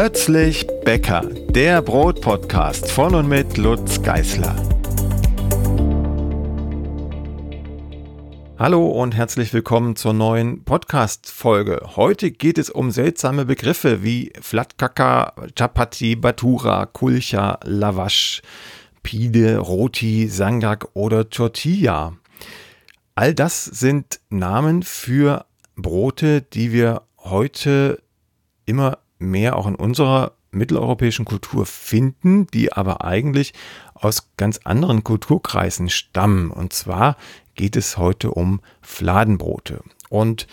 Plötzlich Bäcker, der Brotpodcast von und mit Lutz Geißler. Hallo und herzlich willkommen zur neuen Podcast-Folge. Heute geht es um seltsame Begriffe wie Flatkaka, Chapati, Batura, Kulcha, Lavash, Pide, Roti, Sangak oder Tortilla. All das sind Namen für Brote, die wir heute immer mehr auch in unserer mitteleuropäischen Kultur finden, die aber eigentlich aus ganz anderen Kulturkreisen stammen. Und zwar geht es heute um Fladenbrote. Und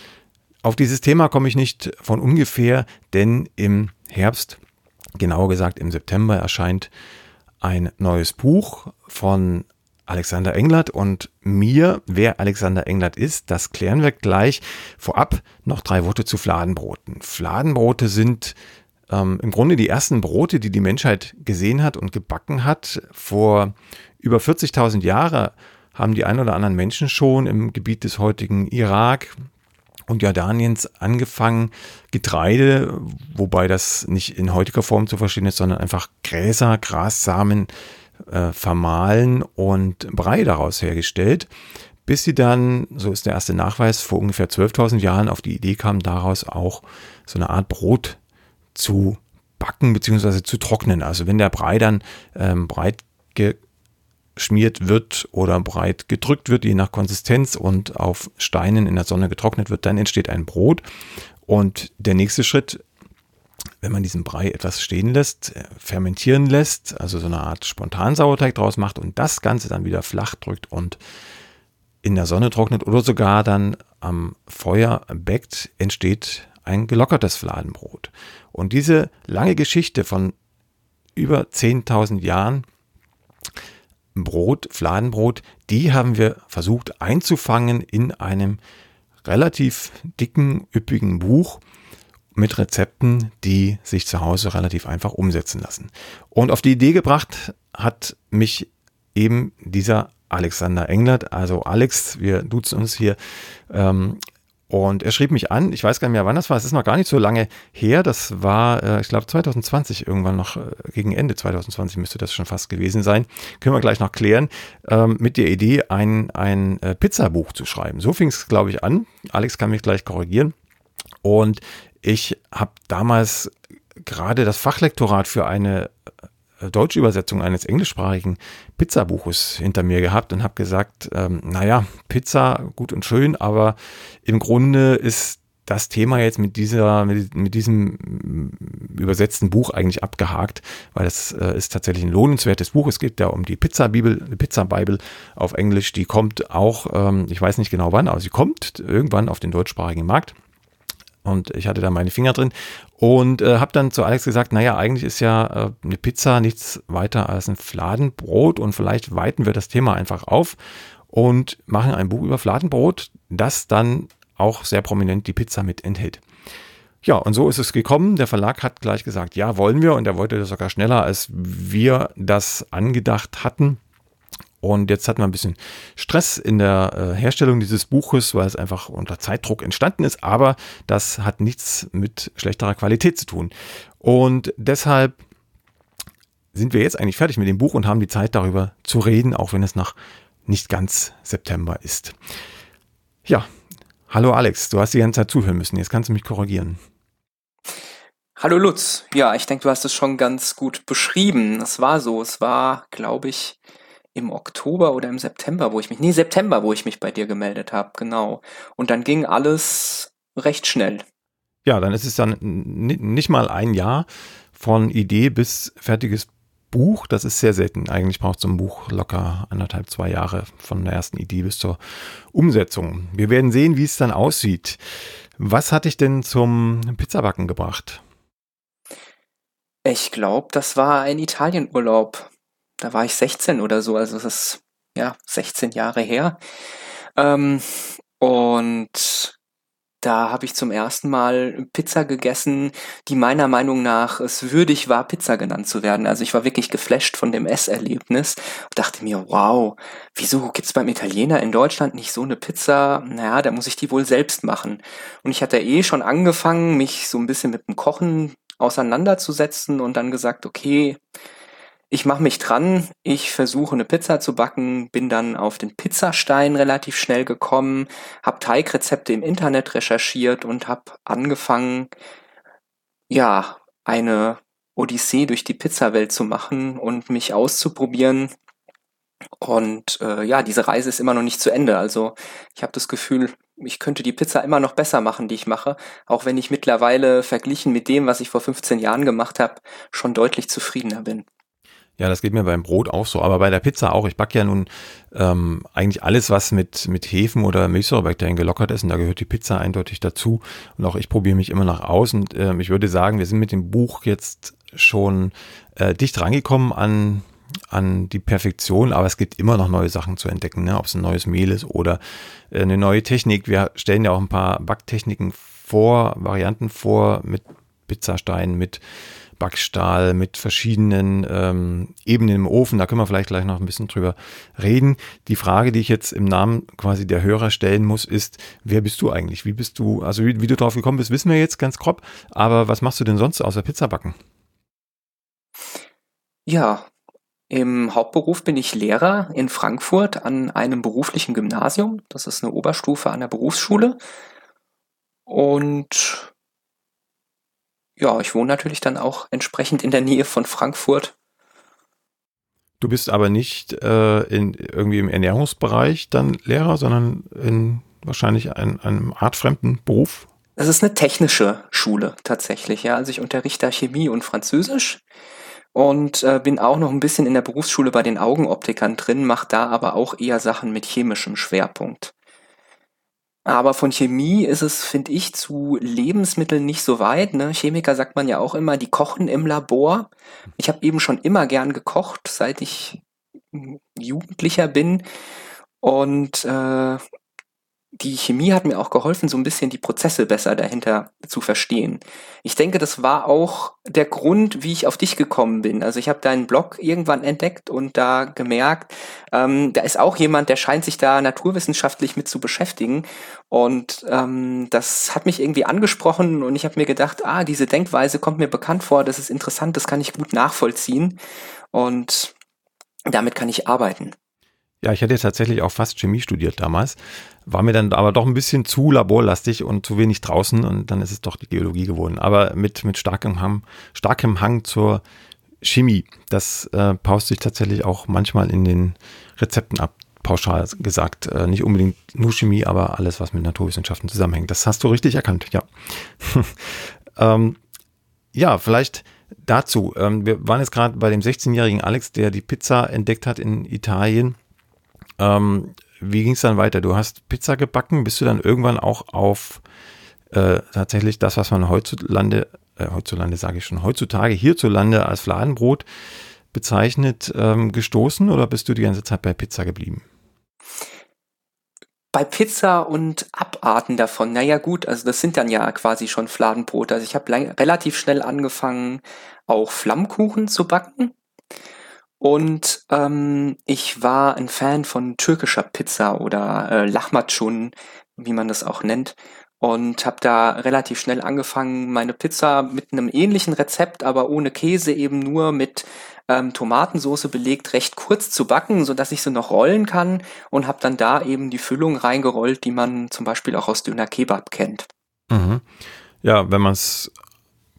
auf dieses Thema komme ich nicht von ungefähr, denn im Herbst, genauer gesagt im September, erscheint ein neues Buch von Alexander Englert und mir. Wer Alexander Englert ist, das klären wir gleich. Vorab noch drei Worte zu Fladenbroten. Fladenbrote sind ähm, im Grunde die ersten Brote, die die Menschheit gesehen hat und gebacken hat. Vor über 40.000 Jahren haben die ein oder anderen Menschen schon im Gebiet des heutigen Irak und Jordaniens angefangen, Getreide, wobei das nicht in heutiger Form zu verstehen ist, sondern einfach Gräser, Grassamen, äh, vermahlen und Brei daraus hergestellt, bis sie dann, so ist der erste Nachweis, vor ungefähr 12.000 Jahren auf die Idee kam, daraus auch so eine Art Brot zu backen bzw. zu trocknen. Also wenn der Brei dann ähm, breit geschmiert wird oder breit gedrückt wird, je nach Konsistenz und auf Steinen in der Sonne getrocknet wird, dann entsteht ein Brot. Und der nächste Schritt wenn man diesen Brei etwas stehen lässt, äh, fermentieren lässt, also so eine Art Spontansauerteig draus macht und das Ganze dann wieder flach drückt und in der Sonne trocknet oder sogar dann am Feuer bäckt, entsteht ein gelockertes Fladenbrot. Und diese lange Geschichte von über 10.000 Jahren Brot, Fladenbrot, die haben wir versucht einzufangen in einem relativ dicken, üppigen Buch, mit Rezepten, die sich zu Hause relativ einfach umsetzen lassen. Und auf die Idee gebracht hat mich eben dieser Alexander Englert, also Alex, wir duzen uns hier. Ähm, und er schrieb mich an, ich weiß gar nicht mehr, wann das war, es ist noch gar nicht so lange her, das war, äh, ich glaube, 2020 irgendwann noch, äh, gegen Ende 2020 müsste das schon fast gewesen sein, können wir gleich noch klären, ähm, mit der Idee, ein, ein äh, Pizzabuch zu schreiben. So fing es, glaube ich, an. Alex kann mich gleich korrigieren. Und ich habe damals gerade das Fachlektorat für eine äh, deutsche Übersetzung eines englischsprachigen Pizzabuches hinter mir gehabt und habe gesagt, ähm, naja, Pizza gut und schön, aber im Grunde ist das Thema jetzt mit dieser, mit, mit diesem mm, übersetzten Buch eigentlich abgehakt, weil es äh, ist tatsächlich ein lohnenswertes Buch. Es geht ja um die Pizza-Bibel, Pizza-Bible auf Englisch. Die kommt auch, ähm, ich weiß nicht genau wann, aber sie kommt irgendwann auf den deutschsprachigen Markt und ich hatte da meine Finger drin und äh, habe dann zu Alex gesagt, naja, eigentlich ist ja äh, eine Pizza nichts weiter als ein Fladenbrot und vielleicht weiten wir das Thema einfach auf und machen ein Buch über Fladenbrot, das dann auch sehr prominent die Pizza mit enthält. Ja, und so ist es gekommen. Der Verlag hat gleich gesagt, ja, wollen wir. Und er wollte das sogar schneller, als wir das angedacht hatten. Und jetzt hatten wir ein bisschen Stress in der äh, Herstellung dieses Buches, weil es einfach unter Zeitdruck entstanden ist. Aber das hat nichts mit schlechterer Qualität zu tun. Und deshalb sind wir jetzt eigentlich fertig mit dem Buch und haben die Zeit darüber zu reden, auch wenn es noch nicht ganz September ist. Ja, hallo Alex, du hast die ganze Zeit zuhören müssen. Jetzt kannst du mich korrigieren. Hallo Lutz. Ja, ich denke, du hast es schon ganz gut beschrieben. Es war so. Es war, glaube ich, im Oktober oder im September, wo ich mich, nee, September, wo ich mich bei dir gemeldet habe, genau. Und dann ging alles recht schnell. Ja, dann ist es dann nicht mal ein Jahr von Idee bis fertiges Buch. Das ist sehr selten. Eigentlich braucht so ein Buch locker anderthalb, zwei Jahre von der ersten Idee bis zur Umsetzung. Wir werden sehen, wie es dann aussieht. Was hat dich denn zum Pizzabacken gebracht? Ich glaube, das war ein Italienurlaub da war ich 16 oder so, also das ist ja 16 Jahre her. Ähm, und da habe ich zum ersten Mal Pizza gegessen, die meiner Meinung nach es würdig war, Pizza genannt zu werden. Also ich war wirklich geflasht von dem Esserlebnis und dachte mir, wow, wieso gibt's beim Italiener in Deutschland nicht so eine Pizza? Naja, da muss ich die wohl selbst machen. Und ich hatte eh schon angefangen, mich so ein bisschen mit dem Kochen auseinanderzusetzen und dann gesagt, okay, ich mache mich dran, ich versuche eine Pizza zu backen, bin dann auf den Pizzastein relativ schnell gekommen, habe Teigrezepte im Internet recherchiert und habe angefangen, ja, eine Odyssee durch die Pizzawelt zu machen und mich auszuprobieren. Und äh, ja, diese Reise ist immer noch nicht zu Ende. Also ich habe das Gefühl, ich könnte die Pizza immer noch besser machen, die ich mache, auch wenn ich mittlerweile verglichen mit dem, was ich vor 15 Jahren gemacht habe, schon deutlich zufriedener bin. Ja, das geht mir beim Brot auch so, aber bei der Pizza auch. Ich backe ja nun ähm, eigentlich alles, was mit, mit Hefen oder Milchsäurebakterien gelockert ist und da gehört die Pizza eindeutig dazu. Und auch ich probiere mich immer nach aus und ähm, ich würde sagen, wir sind mit dem Buch jetzt schon äh, dicht rangekommen an an die Perfektion, aber es gibt immer noch neue Sachen zu entdecken, ne? ob es ein neues Mehl ist oder äh, eine neue Technik. Wir stellen ja auch ein paar Backtechniken vor, Varianten vor mit Pizzastein, mit Backstahl, mit verschiedenen ähm, Ebenen im Ofen. Da können wir vielleicht gleich noch ein bisschen drüber reden. Die Frage, die ich jetzt im Namen quasi der Hörer stellen muss, ist, wer bist du eigentlich? Wie bist du, also wie, wie du drauf gekommen bist, wissen wir jetzt ganz grob, aber was machst du denn sonst außer Pizza backen? Ja, im Hauptberuf bin ich Lehrer in Frankfurt an einem beruflichen Gymnasium. Das ist eine Oberstufe an der Berufsschule. Und ja, ich wohne natürlich dann auch entsprechend in der Nähe von Frankfurt. Du bist aber nicht äh, in, irgendwie im Ernährungsbereich dann Lehrer, sondern in wahrscheinlich ein, einem artfremden Beruf? Es ist eine technische Schule tatsächlich. Ja, also ich unterrichte Chemie und Französisch und äh, bin auch noch ein bisschen in der Berufsschule bei den Augenoptikern drin, mache da aber auch eher Sachen mit chemischem Schwerpunkt. Aber von Chemie ist es, finde ich, zu Lebensmitteln nicht so weit. Ne? Chemiker sagt man ja auch immer, die kochen im Labor. Ich habe eben schon immer gern gekocht, seit ich Jugendlicher bin. Und äh, die Chemie hat mir auch geholfen, so ein bisschen die Prozesse besser dahinter zu verstehen. Ich denke, das war auch der Grund, wie ich auf dich gekommen bin. Also ich habe deinen Blog irgendwann entdeckt und da gemerkt, ähm, da ist auch jemand, der scheint sich da naturwissenschaftlich mit zu beschäftigen. Und ähm, das hat mich irgendwie angesprochen und ich habe mir gedacht, ah, diese Denkweise kommt mir bekannt vor, das ist interessant, das kann ich gut nachvollziehen und damit kann ich arbeiten. Ja, ich hätte tatsächlich auch fast Chemie studiert damals, war mir dann aber doch ein bisschen zu laborlastig und zu wenig draußen und dann ist es doch die Geologie geworden. Aber mit, mit starkem, Hang, starkem Hang zur Chemie. Das äh, paust sich tatsächlich auch manchmal in den Rezepten ab. Pauschal gesagt, äh, nicht unbedingt nur Chemie, aber alles, was mit Naturwissenschaften zusammenhängt. Das hast du richtig erkannt, ja. ähm, ja, vielleicht dazu. Ähm, wir waren jetzt gerade bei dem 16-jährigen Alex, der die Pizza entdeckt hat in Italien. Ähm, wie ging es dann weiter? Du hast Pizza gebacken, bist du dann irgendwann auch auf äh, tatsächlich das, was man heutzutage, äh, heutzutage sage ich schon, heutzutage hierzulande als Fladenbrot bezeichnet, ähm, gestoßen oder bist du die ganze Zeit bei Pizza geblieben? Bei Pizza und Abarten davon, naja gut, also das sind dann ja quasi schon Fladenbrote. Also ich habe relativ schnell angefangen, auch Flammkuchen zu backen. Und ähm, ich war ein Fan von türkischer Pizza oder äh, Lahmacun, wie man das auch nennt. Und habe da relativ schnell angefangen, meine Pizza mit einem ähnlichen Rezept, aber ohne Käse, eben nur mit ähm, Tomatensoße belegt, recht kurz zu backen, so dass ich sie noch rollen kann. Und habe dann da eben die Füllung reingerollt, die man zum Beispiel auch aus Döner Kebab kennt. Mhm. Ja, wenn man es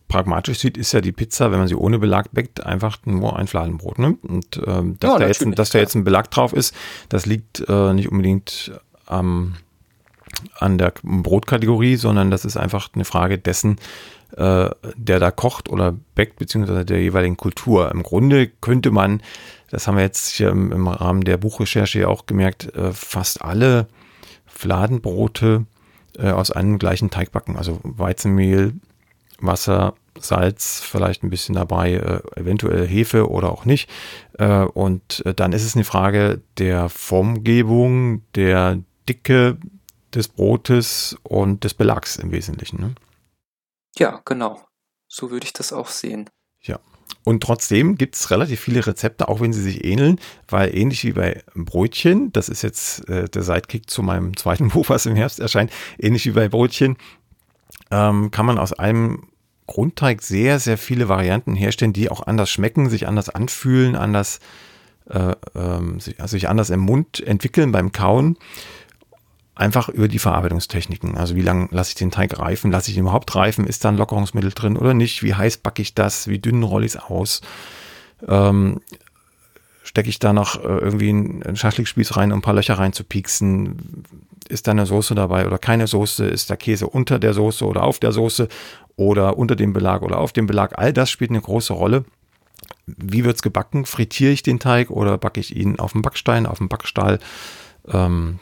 pragmatisch sieht, ist ja die Pizza, wenn man sie ohne Belag backt, einfach nur ein Fladenbrot. Ne? Und ähm, dass, ja, da jetzt, dass da jetzt ein Belag drauf ist, das liegt äh, nicht unbedingt ähm, an der Brotkategorie, sondern das ist einfach eine Frage dessen, äh, der da kocht oder backt, beziehungsweise der jeweiligen Kultur. Im Grunde könnte man, das haben wir jetzt hier im, im Rahmen der Buchrecherche ja auch gemerkt, äh, fast alle Fladenbrote äh, aus einem gleichen Teig backen. Also Weizenmehl, Wasser, Salz, vielleicht ein bisschen dabei, äh, eventuell Hefe oder auch nicht. Äh, und äh, dann ist es eine Frage der Formgebung, der Dicke des Brotes und des Belags im Wesentlichen. Ne? Ja, genau. So würde ich das auch sehen. Ja. Und trotzdem gibt es relativ viele Rezepte, auch wenn sie sich ähneln, weil ähnlich wie bei Brötchen, das ist jetzt äh, der Sidekick zu meinem zweiten Buch, was im Herbst erscheint, ähnlich wie bei Brötchen, ähm, kann man aus einem Grundteig sehr, sehr viele Varianten herstellen, die auch anders schmecken, sich anders anfühlen, anders, äh, ähm, sich, also sich anders im Mund entwickeln beim Kauen. Einfach über die Verarbeitungstechniken. Also wie lange lasse ich den Teig reifen? Lasse ich ihn überhaupt reifen? Ist da ein Lockerungsmittel drin oder nicht? Wie heiß backe ich das? Wie dünn rolle ich es aus? Ähm, stecke ich da noch äh, irgendwie einen Schaschlikspieß rein, um ein paar Löcher reinzupieksen? Ist da eine Soße dabei oder keine Soße? Ist der Käse unter der Soße oder auf der Soße oder unter dem Belag oder auf dem Belag? All das spielt eine große Rolle. Wie wird es gebacken? Frittiere ich den Teig oder backe ich ihn auf dem Backstein, auf dem Backstahl? Ähm,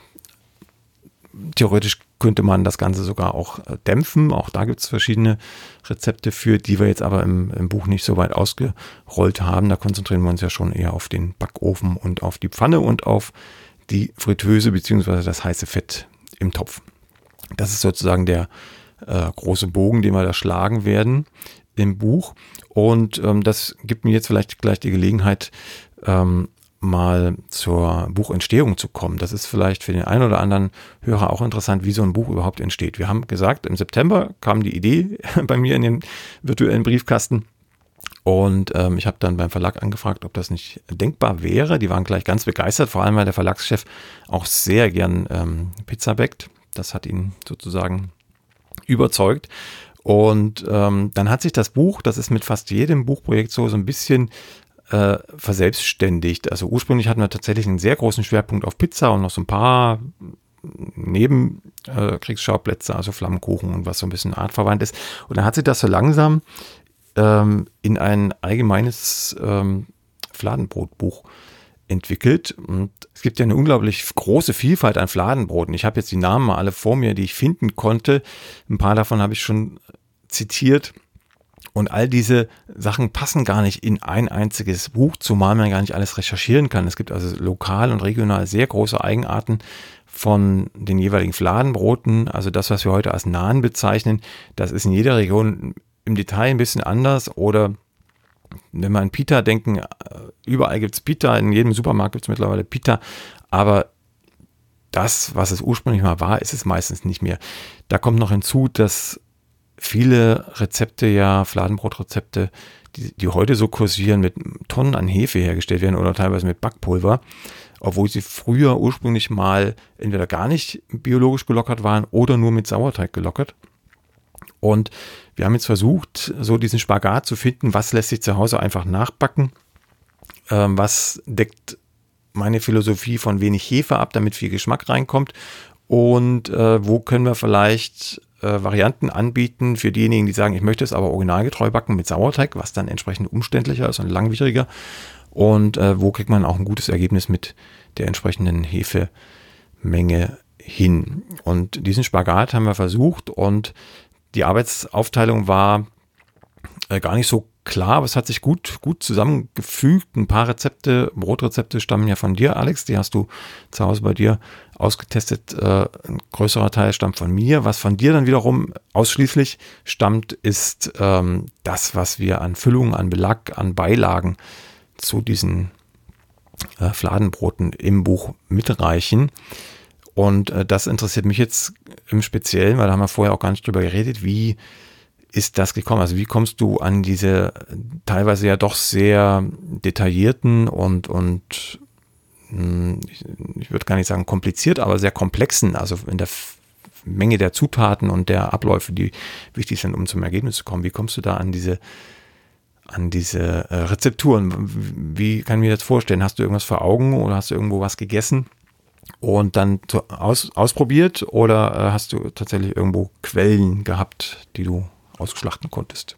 theoretisch könnte man das Ganze sogar auch äh, dämpfen. Auch da gibt es verschiedene Rezepte für, die wir jetzt aber im, im, Buch nicht so weit ausgerollt haben. Da konzentrieren wir uns ja schon eher auf den Backofen und auf die Pfanne und auf die Fritteuse beziehungsweise das heiße Fett im Topf. Das ist sozusagen der äh, große Bogen, den wir da schlagen werden im Buch. Und ähm, das gibt mir jetzt vielleicht gleich die Gelegenheit, ähm, mal zur Buchentstehung zu kommen. Das ist vielleicht für den einen oder anderen Hörer auch interessant, wie so ein Buch überhaupt entsteht. Wir haben gesagt, im September kam die Idee bei mir in den virtuellen Briefkasten. Und ähm, ich habe dann beim Verlag angefragt, ob das nicht denkbar wäre. Die waren gleich ganz begeistert, vor allem weil der Verlagschef auch sehr gern ähm, Pizza backt. Das hat ihn sozusagen überzeugt. Und ähm, dann hat sich das Buch, das ist mit fast jedem Buchprojekt so, so ein bisschen äh, verselbstständigt. Also ursprünglich hatten wir tatsächlich einen sehr großen Schwerpunkt auf Pizza und noch so ein paar Nebenkriegsschauplätze, äh, also Flammenkuchen und was so ein bisschen artverwandt ist. Und dann hat sich das so langsam ähm, in ein allgemeines ähm, Fladenbrotbuch entwickelt. Und es gibt ja eine unglaublich große Vielfalt an Fladenbroten. Ich habe jetzt die Namen mal alle vor mir, die ich finden konnte. Ein paar davon habe ich schon zitiert. Und all diese Sachen passen gar nicht in ein einziges Buch, zumal man gar nicht alles recherchieren kann. Es gibt also lokal und regional sehr große Eigenarten von den jeweiligen Fladenbroten. Also das, was wir heute als Nahen bezeichnen, das ist in jeder Region im Detail ein bisschen anders. Oder wenn wir an Pita denken, äh, überall gibt es Pita, in jedem Supermarkt gibt es mittlerweile Pita. Aber das, was es ursprünglich mal war, ist es meistens nicht mehr. Da kommt noch hinzu, dass viele Rezepte ja, Fladenbrotrezepte, die, die heute so kursieren, mit Tonnen an Hefe hergestellt werden oder teilweise mit Backpulver, obwohl sie früher ursprünglich mal entweder gar nicht biologisch gelockert waren oder nur mit Sauerteig gelockert. Und wir haben jetzt versucht, so diesen Spagat zu finden, was lässt sich zu Hause einfach nachbacken, ähm, was deckt meine Philosophie von wenig Hefe ab, damit viel Geschmack reinkommt und äh, wo können wir vielleicht äh, Varianten anbieten für diejenigen, die sagen, ich möchte es aber originalgetreu backen mit Sauerteig, was dann entsprechend umständlicher ist und langwieriger. Und äh, wo kriegt man auch ein gutes Ergebnis mit der entsprechenden Hefemenge hin. Und diesen Spagat haben wir versucht und die Arbeitsaufteilung war äh, gar nicht so klar, aber es hat sich gut, gut zusammengefügt. Ein paar Rezepte, Brotrezepte stammen ja von dir, Alex. Die hast du zu Hause bei dir ausgetestet. Äh, ein größerer Teil stammt von mir. Was von dir dann wiederum ausschließlich stammt, ist ähm, das, was wir an Füllungen, an Belag, an Beilagen zu diesen äh, Fladenbroten im Buch mitreichen. Und äh, das interessiert mich jetzt im Speziellen, weil da haben wir vorher auch gar nicht drüber geredet, wie ist das gekommen? Also wie kommst du an diese teilweise ja doch sehr detaillierten und, und hm, ich würde gar nicht sagen kompliziert, aber sehr komplexen, also in der Menge der Zutaten und der Abläufe, die wichtig sind, um zum Ergebnis zu kommen. Wie kommst du da an diese an diese äh, Rezepturen? Wie kann ich mir das vorstellen? Hast du irgendwas vor Augen oder hast du irgendwo was gegessen und dann aus, ausprobiert oder äh, hast du tatsächlich irgendwo Quellen gehabt, die du ausschlachten konntest.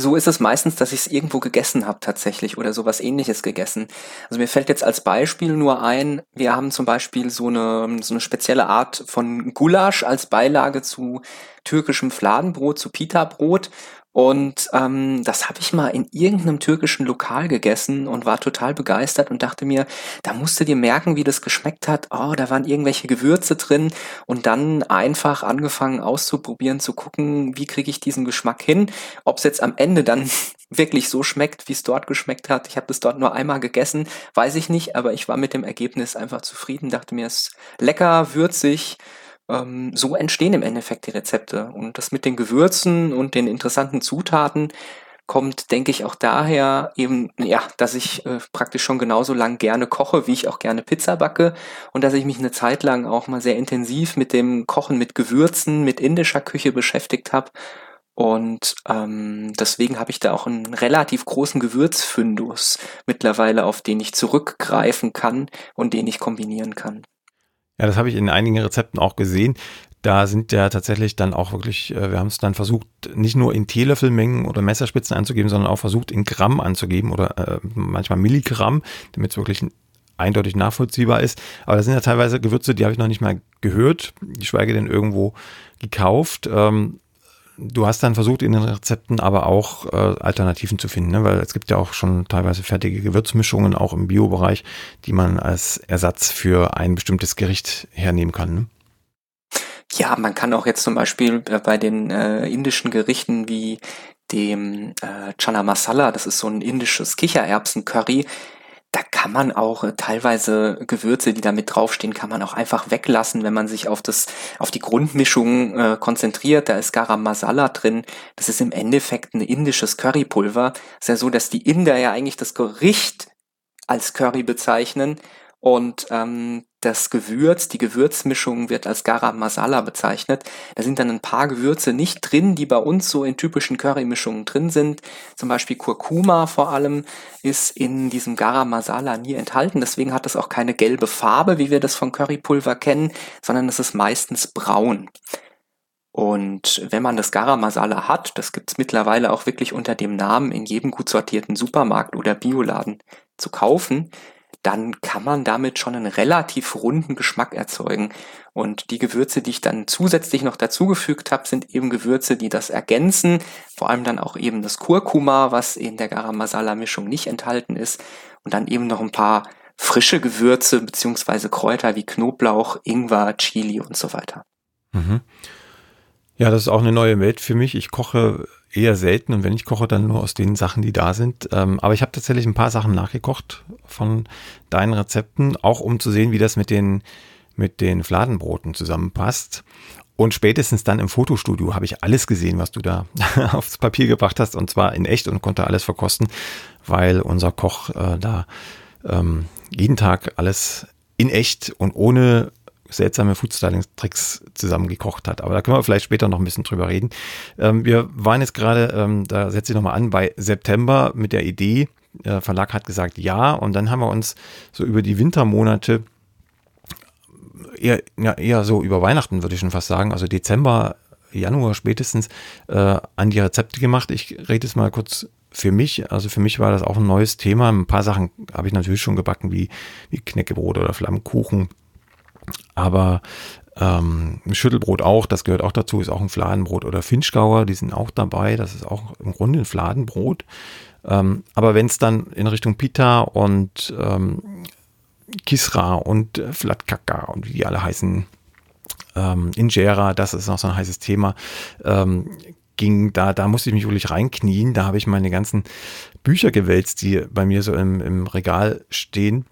So ist es meistens, dass ich es irgendwo gegessen habe tatsächlich oder sowas ähnliches gegessen. Also mir fällt jetzt als Beispiel nur ein, wir haben zum Beispiel so eine, so eine spezielle Art von Gulasch als Beilage zu türkischem Fladenbrot, zu Pita-Brot. Und ähm, das habe ich mal in irgendeinem türkischen Lokal gegessen und war total begeistert und dachte mir, da musst du dir merken, wie das geschmeckt hat. Oh, da waren irgendwelche Gewürze drin und dann einfach angefangen auszuprobieren, zu gucken, wie kriege ich diesen Geschmack hin. Ob es jetzt am Ende dann wirklich so schmeckt, wie es dort geschmeckt hat. Ich habe das dort nur einmal gegessen, weiß ich nicht, aber ich war mit dem Ergebnis einfach zufrieden, dachte mir, es ist lecker, würzig ähm, so entstehen im Endeffekt die Rezepte. Und das mit den Gewürzen und den interessanten Zutaten kommt, denke ich, auch daher eben, ja, dass ich äh, praktisch schon genauso lang gerne koche, wie ich auch gerne Pizza backe und dass ich mich eine Zeit lang auch mal sehr intensiv mit dem Kochen mit Gewürzen, mit indischer Küche beschäftigt habe. Und ähm, deswegen habe ich da auch einen relativ großen Gewürzfundus mittlerweile, auf den ich zurückgreifen kann und den ich kombinieren kann. Ja, das habe ich in einigen Rezepten auch gesehen. Da sind ja tatsächlich dann auch wirklich, äh, wir haben es dann versucht, nicht nur in Teelöffelmengen oder Messerspitzen anzugeben, sondern auch versucht, in Gramm anzugeben oder äh, manchmal Milligramm, damit es wirklich eindeutig nachvollziehbar ist. Aber das sind ja teilweise Gewürze, die habe ich noch nicht mal gehört, geschweige denn irgendwo gekauft. Ähm, du hast dann versucht, in den Rezepten aber auch äh, Alternativen zu finden, ne? weil es gibt ja auch schon teilweise fertige Gewürzmischungen, auch im Bio-Bereich, die man als Ersatz für ein bestimmtes Gericht hernehmen kann. Ne? Ja, man kann auch jetzt zum Beispiel äh, bei den äh, indischen Gerichten wie dem äh, Chana Masala, das ist so ein indisches Kichererbsen-Curry, da kann man auch äh, teilweise Gewürze, die da mit draufstehen, kann man auch einfach weglassen, wenn man sich auf das, auf die Grundmischung äh, konzentriert. Da ist Garam Masala drin. Das ist im Endeffekt ein indisches Currypulver. Ist ja so, dass die Inder ja eigentlich das Gericht als Curry bezeichnen und ähm, das Gewürz, die Gewürzmischung wird als Garam Masala bezeichnet. Da sind dann ein paar Gewürze nicht drin, die bei uns so in typischen Currymischungen drin sind. Zum Beispiel Kurkuma vor allem ist in diesem Garam Masala nie enthalten. Deswegen hat es auch keine gelbe Farbe, wie wir das von Currypulver kennen, sondern es ist meistens braun. Und wenn man das Garam Masala hat, das gibt's mittlerweile auch wirklich unter dem Namen in jedem gut sortierten Supermarkt oder Bioladen zu kaufen, dann kann man damit schon einen relativ runden Geschmack erzeugen. Und die Gewürze, die ich dann zusätzlich noch dazugefügt habe, sind eben Gewürze, die das ergänzen. Vor allem dann auch eben das Kurkuma, was in der Garam Masala Mischung nicht enthalten ist. Und dann eben noch ein paar frische Gewürze beziehungsweise Kräuter wie Knoblauch, Ingwer, Chili und so weiter. Mhm. Ja, das ist auch eine neue Welt für mich. Ich koche eher selten und wenn ich koche, dann nur aus den Sachen, die da sind. Ähm, aber ich habe tatsächlich ein paar Sachen nachgekocht von deinen Rezepten, auch um zu sehen, wie das mit den, mit den Fladenbroten zusammenpasst. Und spätestens dann im Fotostudio habe ich alles gesehen, was du da aufs Papier gebracht hast, und zwar in echt und konnte alles verkosten, weil unser Koch äh, da ähm, jeden Tag alles in echt und ohne seltsame Foodstyling-Tricks zusammengekocht hat. Aber da können wir vielleicht später noch ein bisschen drüber reden. Ähm, wir waren jetzt gerade, ähm, da setze ich nochmal an, bei September mit der Idee, der Verlag hat gesagt ja und dann haben wir uns so über die Wintermonate eher, ja, eher so über Weihnachten würde ich schon fast sagen, also Dezember, Januar spätestens äh, an die Rezepte gemacht. Ich rede jetzt mal kurz für mich, also für mich war das auch ein neues Thema. Ein paar Sachen habe ich natürlich schon gebacken, wie, wie Knäckebrot oder Flammkuchen aber ähm, Schüttelbrot auch, das gehört auch dazu, ist auch ein Fladenbrot oder Finchgauer, die sind auch dabei, das ist auch im Grunde ein Fladenbrot. Ähm, aber wenn es dann in Richtung Pita und ähm, Kisra und äh, Flatkaka und wie die alle heißen, ähm, Injera, das ist noch so ein heißes Thema, ähm, ging, da, da musste ich mich wirklich reinknien, da habe ich meine ganzen Bücher gewälzt, die bei mir so im, im Regal stehen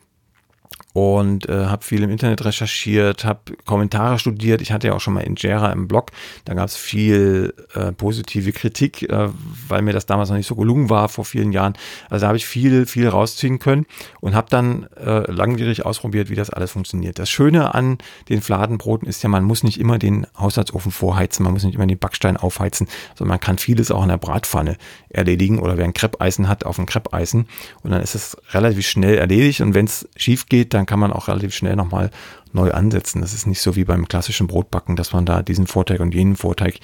und äh, habe viel im Internet recherchiert, habe Kommentare studiert. Ich hatte ja auch schon mal Injera im Blog. Da gab es viel äh, positive Kritik, äh, weil mir das damals noch nicht so gelungen war vor vielen Jahren. Also da habe ich viel, viel rausziehen können und habe dann äh, langwierig ausprobiert, wie das alles funktioniert. Das Schöne an den Fladenbroten ist ja, man muss nicht immer den Haushaltsofen vorheizen, man muss nicht immer den Backstein aufheizen, sondern man kann vieles auch in der Bratpfanne erledigen oder wer ein Kreppeisen hat, auf ein Kreppeisen und dann ist es relativ schnell erledigt und wenn es schief geht, dann kann man auch relativ schnell nochmal neu ansetzen. Das ist nicht so wie beim klassischen Brotbacken, dass man da diesen Vorteig und jenen Vorteig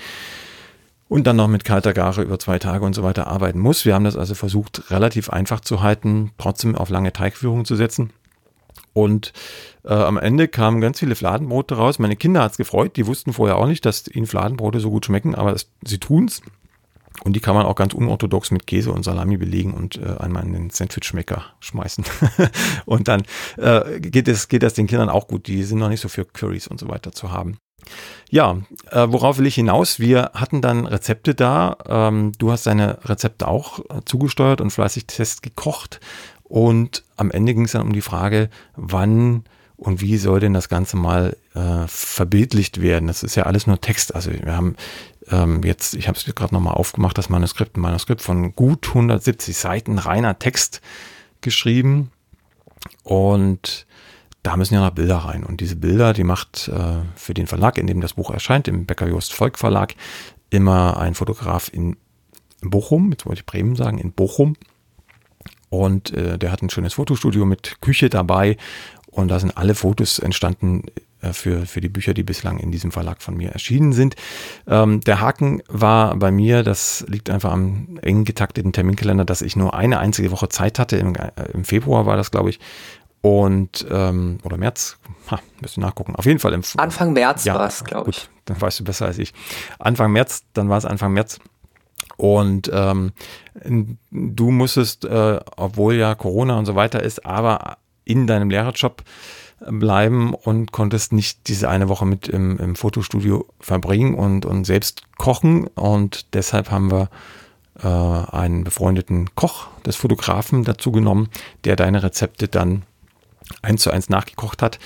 und dann noch mit kalter Gare über zwei Tage und so weiter arbeiten muss. Wir haben das also versucht, relativ einfach zu halten, trotzdem auf lange Teigführung zu setzen. Und äh, am Ende kamen ganz viele Fladenbrote raus. Meine Kinder hat es gefreut, die wussten vorher auch nicht, dass ihnen Fladenbrote so gut schmecken, aber es, sie tun's. Und die kann man auch ganz unorthodox mit Käse und Salami belegen und äh, einmal in den Sandwich-Schmecker schmeißen. und dann äh, geht, es, geht das den Kindern auch gut. Die sind noch nicht so für Curries und so weiter zu haben. Ja, äh, worauf will ich hinaus? Wir hatten dann Rezepte da. Ähm, du hast deine Rezepte auch äh, zugesteuert und fleißig Test gekocht. Und am Ende ging es dann um die Frage, wann und wie soll denn das Ganze mal äh, verbildlicht werden? Das ist ja alles nur Text. Also wir haben ähm, jetzt, ich habe es gerade nochmal aufgemacht, das Manuskript, ein Manuskript von gut 170 Seiten reiner Text geschrieben und da müssen ja noch Bilder rein. Und diese Bilder, die macht äh, für den Verlag, in dem das Buch erscheint, im Becker Jost Volk Verlag, immer ein Fotograf in Bochum, jetzt wollte ich Bremen sagen, in Bochum. Und äh, der hat ein schönes Fotostudio mit Küche dabei. Und da sind alle Fotos entstanden äh, für, für die Bücher, die bislang in diesem Verlag von mir erschienen sind. Ähm, der Haken war bei mir, das liegt einfach am eng getakteten Terminkalender, dass ich nur eine einzige Woche Zeit hatte. Im, äh, im Februar war das, glaube ich. Und, ähm, oder März, ha, müsst ihr nachgucken. Auf jeden Fall im Anfang März ja, war es, glaube ich. Dann weißt du besser als ich. Anfang März, dann war es Anfang März. Und ähm, du musstest, äh, obwohl ja Corona und so weiter ist, aber in deinem Lehrerjob bleiben und konntest nicht diese eine Woche mit im, im Fotostudio verbringen und, und selbst kochen. Und deshalb haben wir äh, einen befreundeten Koch des Fotografen dazu genommen, der deine Rezepte dann eins zu eins nachgekocht hat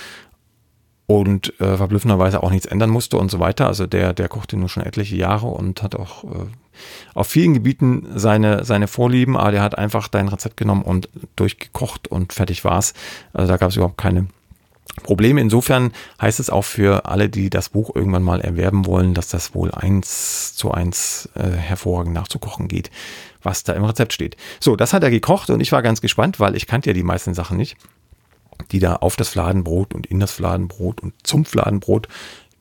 und äh, verblüffenderweise auch nichts ändern musste und so weiter. Also der, der kochte nur schon etliche Jahre und hat auch äh, auf vielen Gebieten seine, seine Vorlieben, aber der hat einfach dein Rezept genommen und durchgekocht und fertig war's. Also da gab es überhaupt keine Probleme. Insofern heißt es auch für alle, die das Buch irgendwann mal erwerben wollen, dass das wohl eins zu eins äh, hervorragend nachzukochen geht, was da im Rezept steht. So, das hat er gekocht und ich war ganz gespannt, weil ich kannte ja die meisten Sachen nicht, die da auf das Fladenbrot und in das Fladenbrot und zum Fladenbrot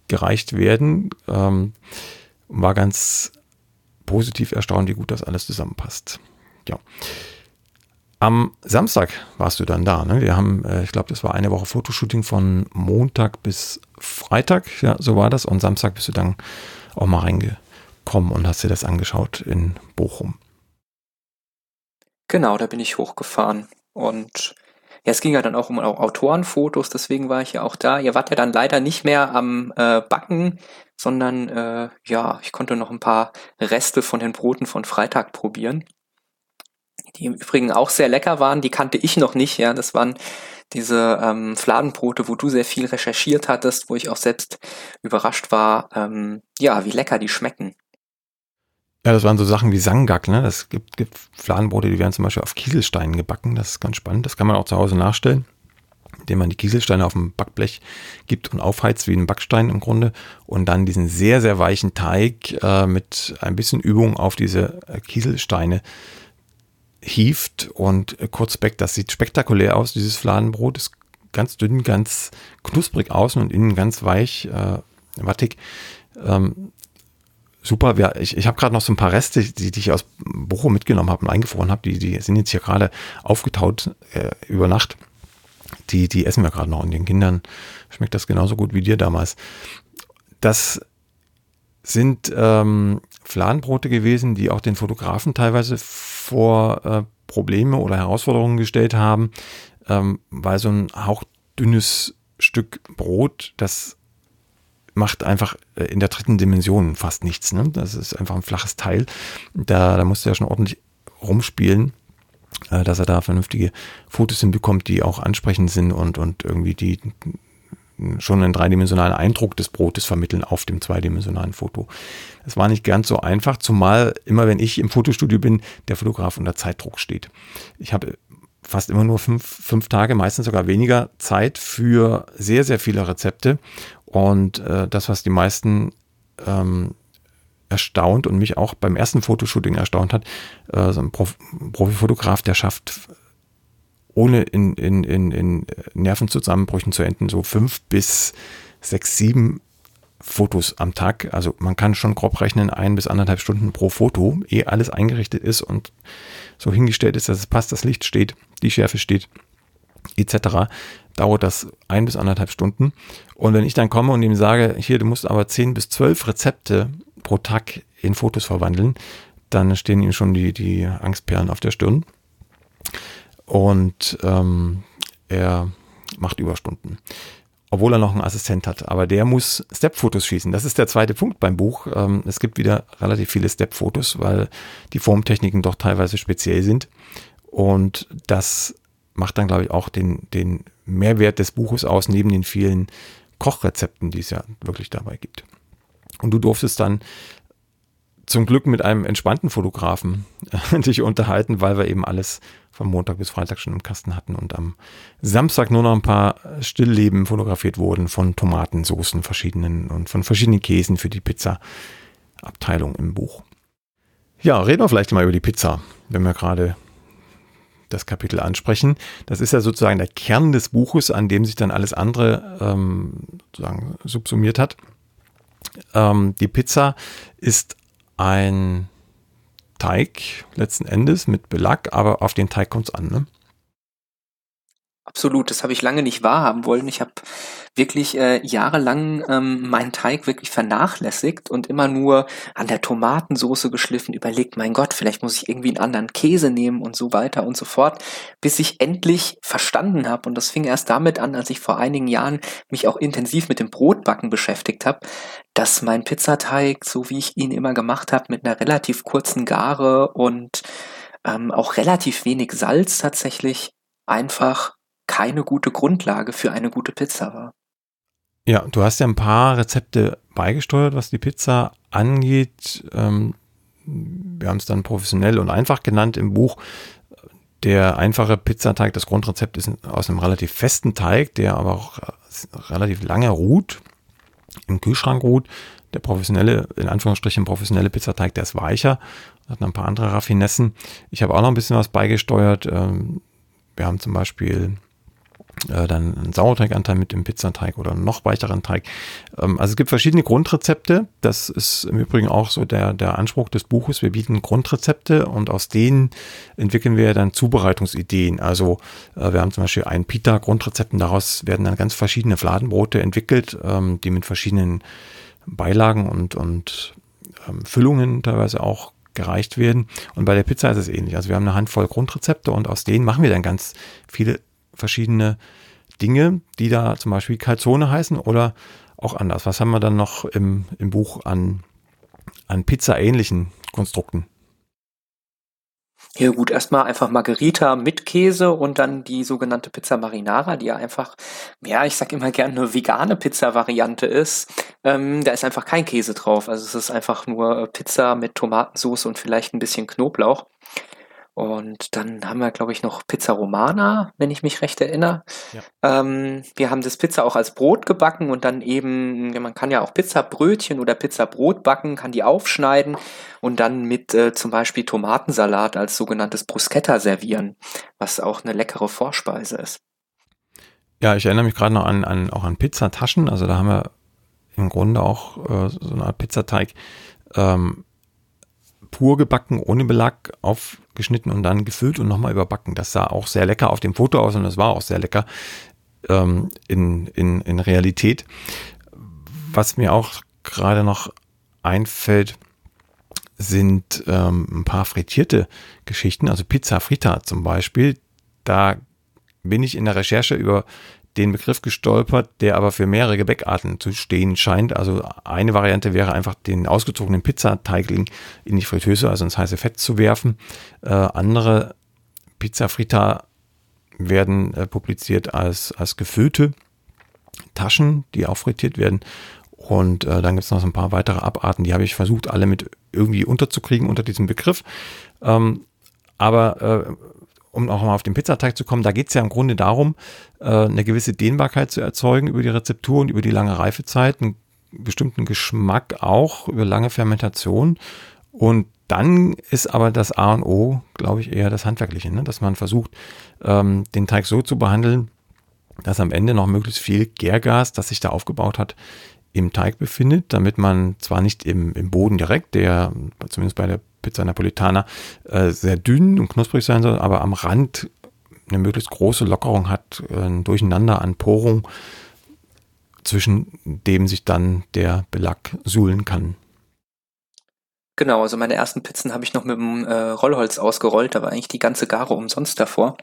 gereicht werden. Ähm, war ganz positiv erstaunt, wie gut das alles zusammenpasst. Ja. Am Samstag warst du dann da. Ne? Wir haben, äh, ich glaube, das war eine Woche Fotoshooting von Montag bis Freitag. Ja, so war das. Und Samstag bist du dann auch mal reingekommen und hast dir das angeschaut in Bochum. Genau, da bin ich hochgefahren. Und ja, es ging ja dann auch um Autorenfotos, deswegen war ich ja auch da. Ihr wart ja dann leider nicht mehr am äh, Backen, sondern äh, ja, ich konnte noch ein paar Reste von den Broten von Freitag probieren die im Übrigen auch sehr lecker waren. Die kannte ich noch nicht. Ja, das waren diese ähm, Fladenbrote, wo du sehr viel recherchiert hattest, wo ich auch selbst überrascht war, ähm, ja, wie lecker die schmecken. Ja, das waren so Sachen wie Sangak, ne? Das gibt, gibt Fladenbrote, die werden zum Beispiel auf Kieselsteinen gebacken. Das ist ganz spannend. Das kann man auch zu Hause nachstellen, indem man die Kieselsteine auf dem Backblech gibt und aufheizt wie ein Backstein im Grunde und dann diesen sehr, sehr weichen Teig äh, mit ein bisschen Übung auf diese äh, Kieselsteine hieft und kurz back. Das sieht spektakulär aus, dieses Fladenbrot. Ist ganz dünn, ganz knusprig außen und innen ganz weich, äh, wattig. Ähm, super. Ja, ich ich habe gerade noch so ein paar Reste, die, die ich aus Bochum mitgenommen habe und eingefroren habe. Die, die sind jetzt hier gerade aufgetaut äh, über Nacht. Die, die essen wir gerade noch und den Kindern schmeckt das genauso gut wie dir damals. Das sind ähm, Fladenbrote gewesen, die auch den Fotografen teilweise vor äh, Probleme oder Herausforderungen gestellt haben, ähm, weil so ein hauchdünnes Stück Brot, das macht einfach äh, in der dritten Dimension fast nichts. Ne? Das ist einfach ein flaches Teil. Da, da musst du ja schon ordentlich rumspielen, äh, dass er da vernünftige Fotos hinbekommt, die auch ansprechend sind und, und irgendwie die schon einen dreidimensionalen Eindruck des Brotes vermitteln auf dem zweidimensionalen Foto. Das war nicht ganz so einfach, zumal immer wenn ich im Fotostudio bin, der Fotograf unter Zeitdruck steht. Ich habe fast immer nur fünf, fünf Tage, meistens sogar weniger Zeit für sehr, sehr viele Rezepte. Und äh, das, was die meisten ähm, erstaunt und mich auch beim ersten Fotoshooting erstaunt hat, äh, so ein Prof Profifotograf, der schafft ohne in, in, in, in Nervenzusammenbrüchen zu enden, so fünf bis sechs, sieben Fotos am Tag. Also man kann schon grob rechnen, ein bis anderthalb Stunden pro Foto, ehe alles eingerichtet ist und so hingestellt ist, dass es passt, das Licht steht, die Schärfe steht, etc. Dauert das ein bis anderthalb Stunden. Und wenn ich dann komme und ihm sage, hier, du musst aber zehn bis zwölf Rezepte pro Tag in Fotos verwandeln, dann stehen ihm schon die, die Angstperlen auf der Stirn und ähm, er macht Überstunden. Obwohl er noch einen Assistent hat. Aber der muss Step-Fotos schießen. Das ist der zweite Punkt beim Buch. Ähm, es gibt wieder relativ viele Step-Fotos, weil die Formtechniken doch teilweise speziell sind. Und das macht dann, glaube ich, auch den, den Mehrwert des Buches aus, neben den vielen Kochrezepten, die es ja wirklich dabei gibt. Und du durftest dann zum Glück mit einem entspannten Fotografen äh, dich unterhalten, weil wir eben alles von Montag bis Freitag schon im Kasten hatten und am Samstag nur noch ein paar Stillleben fotografiert wurden von Tomatensoßen verschiedenen und von verschiedenen Käsen für die Pizza-Abteilung im Buch. Ja, reden wir vielleicht mal über die Pizza, wenn wir gerade das Kapitel ansprechen. Das ist ja sozusagen der Kern des Buches, an dem sich dann alles andere ähm, sozusagen subsumiert hat. Ähm, die Pizza ist ein Teig letzten Endes mit Belag, aber auf den Teig kommt es an. Ne? Absolut, das habe ich lange nicht wahrhaben wollen. Ich habe wirklich äh, jahrelang ähm, meinen Teig wirklich vernachlässigt und immer nur an der Tomatensoße geschliffen, überlegt, mein Gott, vielleicht muss ich irgendwie einen anderen Käse nehmen und so weiter und so fort, bis ich endlich verstanden habe. Und das fing erst damit an, als ich vor einigen Jahren mich auch intensiv mit dem Brotbacken beschäftigt habe, dass mein Pizzateig, so wie ich ihn immer gemacht habe, mit einer relativ kurzen Gare und ähm, auch relativ wenig Salz tatsächlich einfach keine gute Grundlage für eine gute Pizza war. Ja, du hast ja ein paar Rezepte beigesteuert, was die Pizza angeht. Ähm, wir haben es dann professionell und einfach genannt im Buch. Der einfache Pizzateig, das Grundrezept ist aus einem relativ festen Teig, der aber auch relativ lange ruht, im Kühlschrank ruht. Der professionelle, in Anführungsstrichen professionelle Pizzateig, der ist weicher, hat noch ein paar andere Raffinessen. Ich habe auch noch ein bisschen was beigesteuert. Ähm, wir haben zum Beispiel äh, dann einen Sauerteiganteil mit dem Pizzateig oder einen noch weicheren Teig. Ähm, also es gibt verschiedene Grundrezepte. Das ist im Übrigen auch so der, der Anspruch des Buches. Wir bieten Grundrezepte und aus denen entwickeln wir dann Zubereitungsideen. Also äh, wir haben zum Beispiel ein Pita-Grundrezept und daraus werden dann ganz verschiedene Fladenbrote entwickelt, ähm, die mit verschiedenen Beilagen und, und ähm, Füllungen teilweise auch gereicht werden. Und bei der Pizza ist es ähnlich. Also wir haben eine Handvoll Grundrezepte und aus denen machen wir dann ganz viele verschiedene Dinge, die da zum Beispiel Calzone heißen oder auch anders. Was haben wir dann noch im, im Buch an, an Pizza-ähnlichen Konstrukten? Ja gut, erstmal einfach Margherita mit Käse und dann die sogenannte Pizza Marinara, die ja einfach, ja, ich sag immer gerne eine vegane Pizza-Variante ist. Ähm, da ist einfach kein Käse drauf. Also es ist einfach nur Pizza mit Tomatensauce und vielleicht ein bisschen Knoblauch. Und dann haben wir, glaube ich, noch Pizza Romana, wenn ich mich recht erinnere. Ja. Ähm, wir haben das Pizza auch als Brot gebacken und dann eben, man kann ja auch Pizzabrötchen oder Pizzabrot backen, kann die aufschneiden und dann mit äh, zum Beispiel Tomatensalat als sogenanntes Bruschetta servieren, was auch eine leckere Vorspeise ist. Ja, ich erinnere mich gerade noch an, an, auch an Pizzataschen. Also da haben wir im Grunde auch äh, so eine Art Pizzateig ähm, pur gebacken, ohne Belag, aufgeschnitten und dann gefüllt und nochmal überbacken. Das sah auch sehr lecker auf dem Foto aus und das war auch sehr lecker ähm, in, in, in Realität. Was mir auch gerade noch einfällt, sind ähm, ein paar frittierte Geschichten, also Pizza Frita zum Beispiel. Da bin ich in der Recherche über den Begriff gestolpert, der aber für mehrere Gebäckarten zu stehen scheint. Also eine Variante wäre einfach den ausgezogenen Pizzateigling in die Fritteuse, also ins heiße Fett zu werfen. Äh, andere Pizza Frita werden äh, publiziert als, als gefüllte Taschen, die auch frittiert werden. Und äh, dann gibt es noch so ein paar weitere Abarten, die habe ich versucht, alle mit irgendwie unterzukriegen unter diesem Begriff. Ähm, aber äh, um auch mal auf den Pizzateig zu kommen, da geht es ja im Grunde darum, äh, eine gewisse Dehnbarkeit zu erzeugen über die Rezeptur und über die lange Reifezeit, einen bestimmten Geschmack auch über lange Fermentation. Und dann ist aber das A und O, glaube ich, eher das Handwerkliche, ne? dass man versucht, ähm, den Teig so zu behandeln, dass am Ende noch möglichst viel Gärgas, das sich da aufgebaut hat, im Teig befindet, damit man zwar nicht im, im Boden direkt, der zumindest bei der Pizza Napolitana äh, sehr dünn und knusprig sein soll, aber am Rand eine möglichst große Lockerung hat, ein Durcheinander an Porung, zwischen dem sich dann der Belag suhlen kann. Genau, also meine ersten Pizzen habe ich noch mit dem äh, Rollholz ausgerollt, da war eigentlich die ganze Gare umsonst davor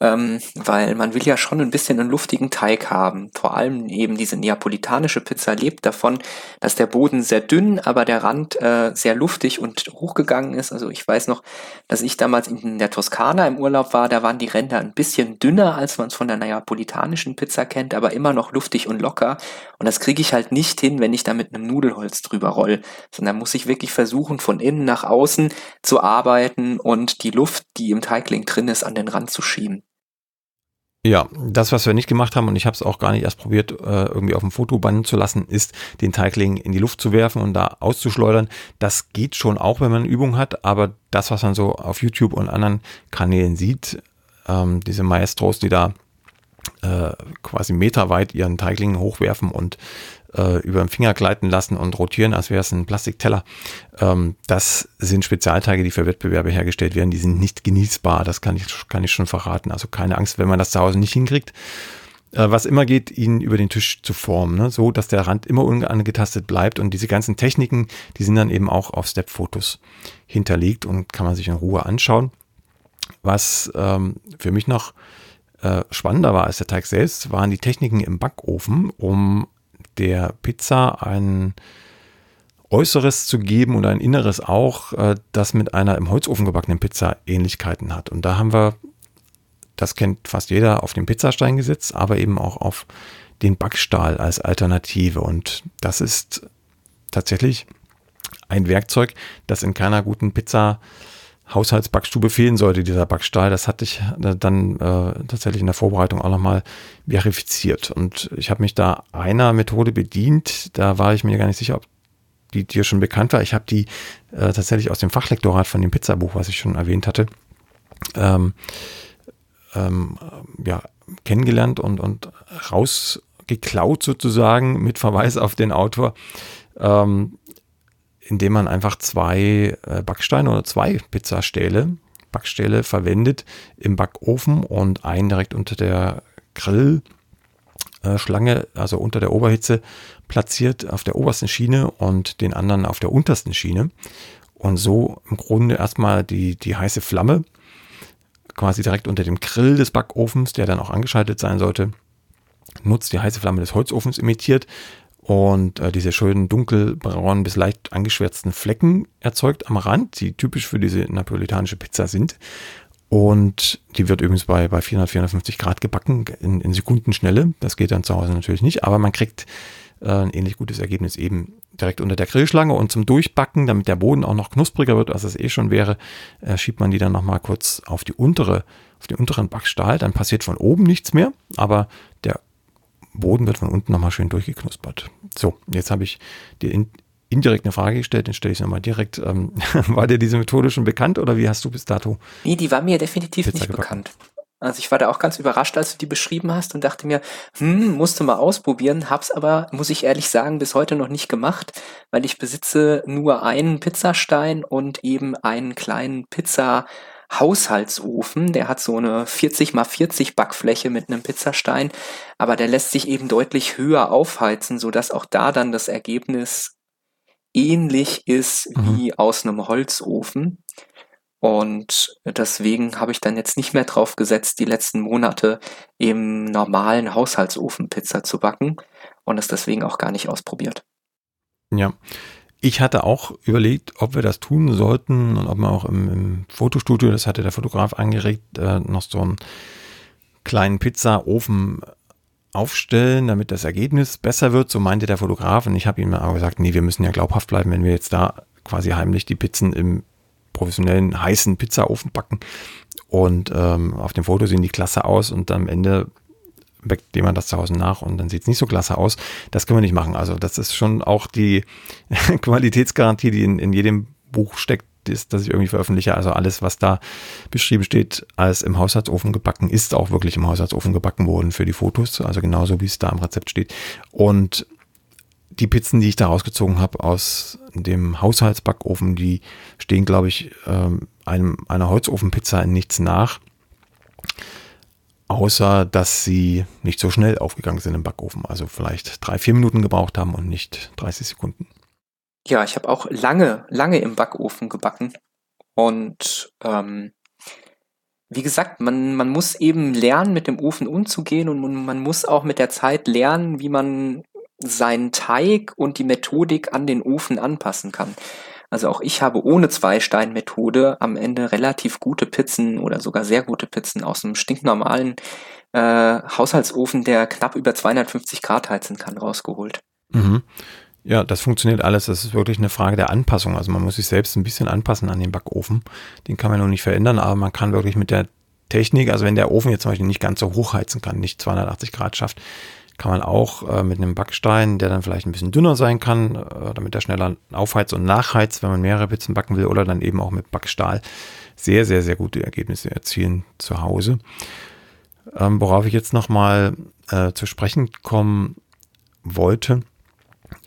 ähm, weil man will ja schon ein bisschen einen luftigen Teig haben. Vor allem eben diese neapolitanische Pizza lebt davon, dass der Boden sehr dünn, aber der Rand äh, sehr luftig und hochgegangen ist. Also ich weiß noch, dass ich damals in der Toskana im Urlaub war, da waren die Ränder ein bisschen dünner, als man es von der neapolitanischen Pizza kennt, aber immer noch luftig und locker. Und das kriege ich halt nicht hin, wenn ich da mit einem Nudelholz drüber roll, sondern muss ich wirklich versuchen, von innen nach außen zu arbeiten und die Luft, die im Teigling drin ist, an den Rand zu schieben. Ja, das, was wir nicht gemacht haben, und ich habe es auch gar nicht erst probiert, äh, irgendwie auf dem Fotoband zu lassen, ist, den Teigling in die Luft zu werfen und da auszuschleudern. Das geht schon auch, wenn man Übung hat, aber das, was man so auf YouTube und anderen Kanälen sieht, ähm, diese Maestros, die da äh, quasi meterweit ihren Teigling hochwerfen und äh, über den Finger gleiten lassen und rotieren, als wäre es ein Plastikteller. Ähm, das sind Spezialteige, die für Wettbewerbe hergestellt werden. Die sind nicht genießbar. Das kann ich, kann ich schon verraten. Also keine Angst, wenn man das zu Hause nicht hinkriegt. Äh, was immer geht, ihn über den Tisch zu formen, ne? so dass der Rand immer unangetastet bleibt. Und diese ganzen Techniken, die sind dann eben auch auf Step-Fotos hinterlegt und kann man sich in Ruhe anschauen. Was ähm, für mich noch äh, spannender war als der Teig selbst, waren die Techniken im Backofen, um der Pizza ein Äußeres zu geben und ein Inneres auch, äh, das mit einer im Holzofen gebackenen Pizza Ähnlichkeiten hat. Und da haben wir, das kennt fast jeder, auf den Pizzastein gesetzt, aber eben auch auf den Backstahl als Alternative. Und das ist tatsächlich ein Werkzeug, das in keiner guten Pizza Haushaltsbackstube fehlen sollte, dieser Backstahl. Das hatte ich äh, dann äh, tatsächlich in der Vorbereitung auch nochmal verifiziert. Und ich habe mich da einer Methode bedient. Da war ich mir gar nicht sicher, ob die dir schon bekannt war. Ich habe die äh, tatsächlich aus dem Fachlektorat von dem Pizzabuch, was ich schon erwähnt hatte, ähm, ähm, ja, kennengelernt und, und rausgeklaut sozusagen mit Verweis auf den Autor. Ähm, indem man einfach zwei äh, Backsteine oder zwei Pizzastähle, Backstähle verwendet im Backofen und einen direkt unter der Grillschlange, also unter der Oberhitze platziert auf der obersten Schiene und den anderen auf der untersten Schiene. Und so im Grunde erstmal die, die heiße Flamme quasi direkt unter dem Grill des Backofens, der dann auch angeschaltet sein sollte, nutzt die heiße Flamme des Holzofens imitiert, und äh, diese schönen dunkelbraunen bis leicht angeschwärzten Flecken erzeugt am Rand, die typisch für diese napolitanische Pizza sind. Und die wird übrigens bei, bei 400, 450 Grad gebacken in, in Sekundenschnelle. Das geht dann zu Hause natürlich nicht, aber man kriegt äh, ein ähnlich gutes Ergebnis eben direkt unter der Grillschlange und zum Durchbacken, damit der Boden auch noch knuspriger wird, als es eh schon wäre, äh, schiebt man die dann nochmal kurz auf die untere, auf den unteren Backstahl. Dann passiert von oben nichts mehr, aber der Boden wird von unten nochmal schön durchgeknuspert. So, jetzt habe ich dir in, indirekt eine Frage gestellt, dann stelle ich es nochmal direkt. Ähm, war dir diese Methode schon bekannt oder wie hast du bis dato? Nee, die war mir definitiv Pizza nicht gebacken? bekannt. Also ich war da auch ganz überrascht, als du die beschrieben hast und dachte mir, hm, musste mal ausprobieren, hab's aber, muss ich ehrlich sagen, bis heute noch nicht gemacht, weil ich besitze nur einen Pizzastein und eben einen kleinen Pizza Haushaltsofen. Der hat so eine 40 mal 40 Backfläche mit einem Pizzastein, aber der lässt sich eben deutlich höher aufheizen, so dass auch da dann das Ergebnis ähnlich ist mhm. wie aus einem Holzofen. Und deswegen habe ich dann jetzt nicht mehr drauf gesetzt, die letzten Monate im normalen Haushaltsofen Pizza zu backen und es deswegen auch gar nicht ausprobiert. Ja, ich hatte auch überlegt, ob wir das tun sollten und ob man auch im, im Fotostudio, das hatte der Fotograf angeregt, äh, noch so einen kleinen Pizzaofen aufstellen, damit das Ergebnis besser wird. So meinte der Fotograf. Und ich habe ihm aber gesagt, nee, wir müssen ja glaubhaft bleiben, wenn wir jetzt da quasi heimlich die Pizzen im professionellen heißen Pizzaofen backen. Und ähm, auf dem Foto sehen die klasse aus und am Ende weckt jemand das zu Hause nach und dann sieht es nicht so klasse aus. Das können wir nicht machen. Also das ist schon auch die Qualitätsgarantie, die in, in jedem Buch steckt, ist, dass ich irgendwie veröffentliche. Also alles, was da beschrieben steht, als im Haushaltsofen gebacken, ist auch wirklich im Haushaltsofen gebacken worden für die Fotos. Also genauso, wie es da im Rezept steht. Und die Pizzen, die ich da rausgezogen habe aus dem Haushaltsbackofen, die stehen, glaube ich, ähm, einem, einer Holzofenpizza in nichts nach außer dass sie nicht so schnell aufgegangen sind im Backofen. Also vielleicht drei, vier Minuten gebraucht haben und nicht 30 Sekunden. Ja, ich habe auch lange, lange im Backofen gebacken. Und ähm, wie gesagt, man, man muss eben lernen, mit dem Ofen umzugehen und man muss auch mit der Zeit lernen, wie man seinen Teig und die Methodik an den Ofen anpassen kann. Also auch ich habe ohne Zwei-Stein-Methode am Ende relativ gute Pizzen oder sogar sehr gute Pizzen aus einem stinknormalen äh, Haushaltsofen, der knapp über 250 Grad heizen kann, rausgeholt. Mhm. Ja, das funktioniert alles. Das ist wirklich eine Frage der Anpassung. Also man muss sich selbst ein bisschen anpassen an den Backofen. Den kann man noch nicht verändern, aber man kann wirklich mit der Technik, also wenn der Ofen jetzt zum Beispiel nicht ganz so hoch heizen kann, nicht 280 Grad schafft, kann man auch äh, mit einem Backstein, der dann vielleicht ein bisschen dünner sein kann, äh, damit er schneller aufheizt und nachheizt, wenn man mehrere Pizzen backen will, oder dann eben auch mit Backstahl sehr, sehr, sehr gute Ergebnisse erzielen zu Hause. Ähm, worauf ich jetzt nochmal äh, zu sprechen kommen wollte,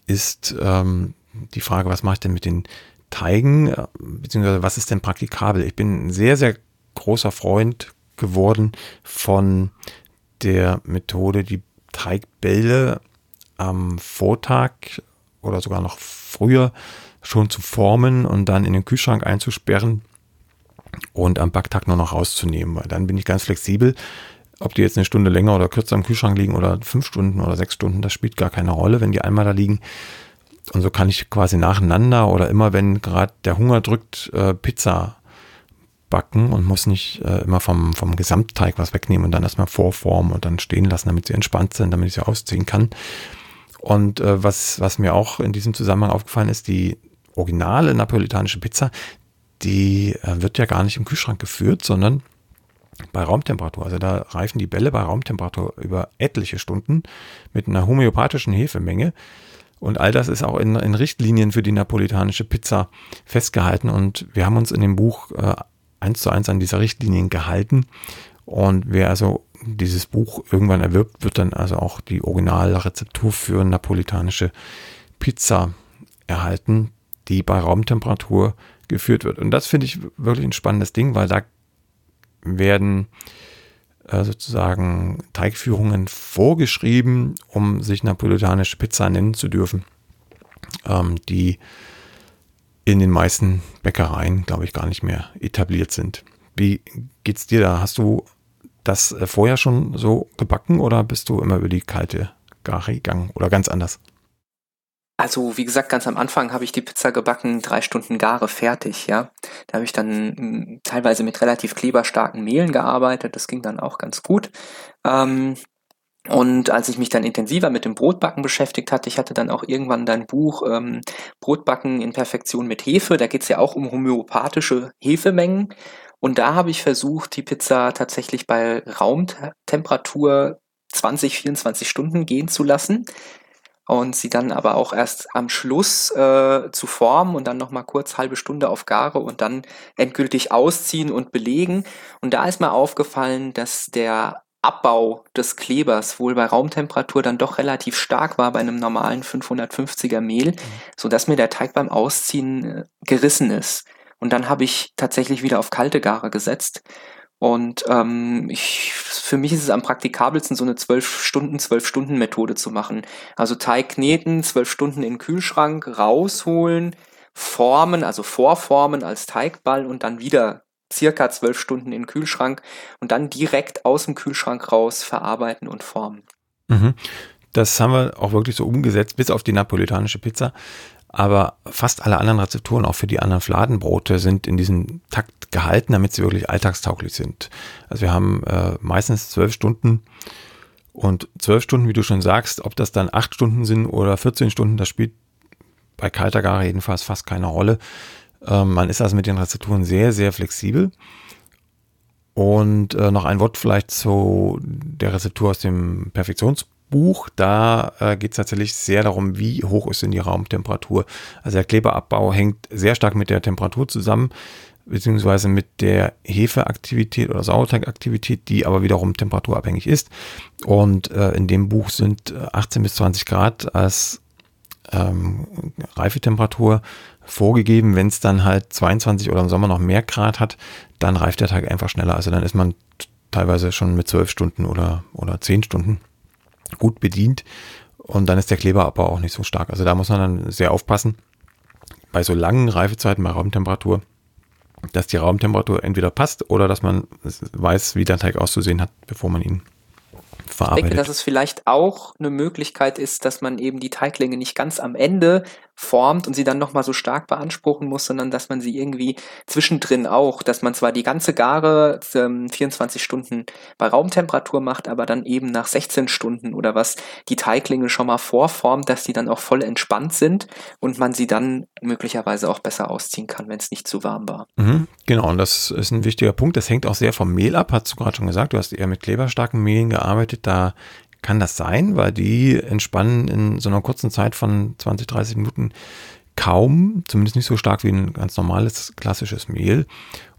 ist ähm, die Frage, was mache ich denn mit den Teigen, äh, beziehungsweise was ist denn praktikabel? Ich bin ein sehr, sehr großer Freund geworden von der Methode, die Teigbälle am Vortag oder sogar noch früher schon zu formen und dann in den Kühlschrank einzusperren und am Backtag nur noch rauszunehmen. Weil dann bin ich ganz flexibel. Ob die jetzt eine Stunde länger oder kürzer im Kühlschrank liegen oder fünf Stunden oder sechs Stunden, das spielt gar keine Rolle, wenn die einmal da liegen. Und so kann ich quasi nacheinander oder immer, wenn gerade der Hunger drückt, äh, Pizza backen und muss nicht äh, immer vom, vom Gesamtteig was wegnehmen und dann erstmal vorformen und dann stehen lassen, damit sie entspannt sind, damit ich sie ausziehen kann. Und äh, was, was mir auch in diesem Zusammenhang aufgefallen ist, die originale napolitanische Pizza, die äh, wird ja gar nicht im Kühlschrank geführt, sondern bei Raumtemperatur. Also da reifen die Bälle bei Raumtemperatur über etliche Stunden mit einer homöopathischen Hefemenge. Und all das ist auch in, in Richtlinien für die napolitanische Pizza festgehalten. Und wir haben uns in dem Buch äh, eins zu eins an dieser Richtlinien gehalten. Und wer also dieses Buch irgendwann erwirbt, wird dann also auch die Originalrezeptur für napolitanische Pizza erhalten, die bei Raumtemperatur geführt wird. Und das finde ich wirklich ein spannendes Ding, weil da werden äh, sozusagen Teigführungen vorgeschrieben, um sich napolitanische Pizza nennen zu dürfen, ähm, die in den meisten Bäckereien, glaube ich, gar nicht mehr etabliert sind. Wie geht's dir da? Hast du das äh, vorher schon so gebacken oder bist du immer über die kalte Gare gegangen oder ganz anders? Also, wie gesagt, ganz am Anfang habe ich die Pizza gebacken, drei Stunden Gare fertig, ja. Da habe ich dann hm, teilweise mit relativ kleberstarken Mehlen gearbeitet, das ging dann auch ganz gut. Ähm, und als ich mich dann intensiver mit dem Brotbacken beschäftigt hatte, ich hatte dann auch irgendwann dein Buch ähm, Brotbacken in Perfektion mit Hefe. Da geht es ja auch um homöopathische Hefemengen. Und da habe ich versucht, die Pizza tatsächlich bei Raumtemperatur 20, 24 Stunden gehen zu lassen. Und sie dann aber auch erst am Schluss äh, zu formen und dann nochmal kurz halbe Stunde auf Gare und dann endgültig ausziehen und belegen. Und da ist mir aufgefallen, dass der Abbau des Klebers wohl bei Raumtemperatur dann doch relativ stark war bei einem normalen 550er Mehl, mhm. so dass mir der Teig beim Ausziehen äh, gerissen ist. Und dann habe ich tatsächlich wieder auf kalte Gare gesetzt. Und ähm, ich, für mich ist es am praktikabelsten, so eine 12 Stunden, 12 Stunden Methode zu machen. Also Teig kneten, 12 Stunden in den Kühlschrank, rausholen, formen, also vorformen als Teigball und dann wieder circa zwölf Stunden in den Kühlschrank und dann direkt aus dem Kühlschrank raus verarbeiten und formen. Mhm. Das haben wir auch wirklich so umgesetzt, bis auf die napolitanische Pizza. Aber fast alle anderen Rezepturen, auch für die anderen Fladenbrote, sind in diesem Takt gehalten, damit sie wirklich alltagstauglich sind. Also wir haben äh, meistens zwölf Stunden und zwölf Stunden, wie du schon sagst, ob das dann acht Stunden sind oder 14 Stunden, das spielt bei kalter Gare jedenfalls fast keine Rolle. Ähm, man ist also mit den Rezepturen sehr, sehr flexibel. Und äh, noch ein Wort vielleicht zu der Rezeptur aus dem Perfektionsbuch. Da äh, geht es tatsächlich sehr darum, wie hoch ist denn die Raumtemperatur. Also der Kleberabbau hängt sehr stark mit der Temperatur zusammen, beziehungsweise mit der Hefeaktivität oder Sauerteigaktivität, die aber wiederum temperaturabhängig ist. Und äh, in dem Buch sind 18 bis 20 Grad als ähm, Reifetemperatur vorgegeben. Wenn es dann halt 22 oder im Sommer noch mehr Grad hat, dann reift der Tag einfach schneller. Also dann ist man teilweise schon mit 12 Stunden oder, oder 10 Stunden gut bedient. Und dann ist der Kleberabbau auch nicht so stark. Also da muss man dann sehr aufpassen. bei so langen Reifezeiten bei Raumtemperatur, dass die Raumtemperatur entweder passt oder dass man weiß, wie der Teig auszusehen hat, bevor man ihn verarbeitet. Ich denke, dass es vielleicht auch eine Möglichkeit ist, dass man eben die Teiglinge nicht ganz am Ende formt und sie dann nochmal so stark beanspruchen muss, sondern dass man sie irgendwie zwischendrin auch, dass man zwar die ganze Gare ähm, 24 Stunden bei Raumtemperatur macht, aber dann eben nach 16 Stunden oder was die Teiglinge schon mal vorformt, dass die dann auch voll entspannt sind und man sie dann möglicherweise auch besser ausziehen kann, wenn es nicht zu warm war. Mhm, genau, und das ist ein wichtiger Punkt. Das hängt auch sehr vom Mehl ab, hast du gerade schon gesagt. Du hast eher mit kleberstarken Mehlen gearbeitet. Da kann das sein, weil die entspannen in so einer kurzen Zeit von 20, 30 Minuten kaum, zumindest nicht so stark wie ein ganz normales klassisches Mehl.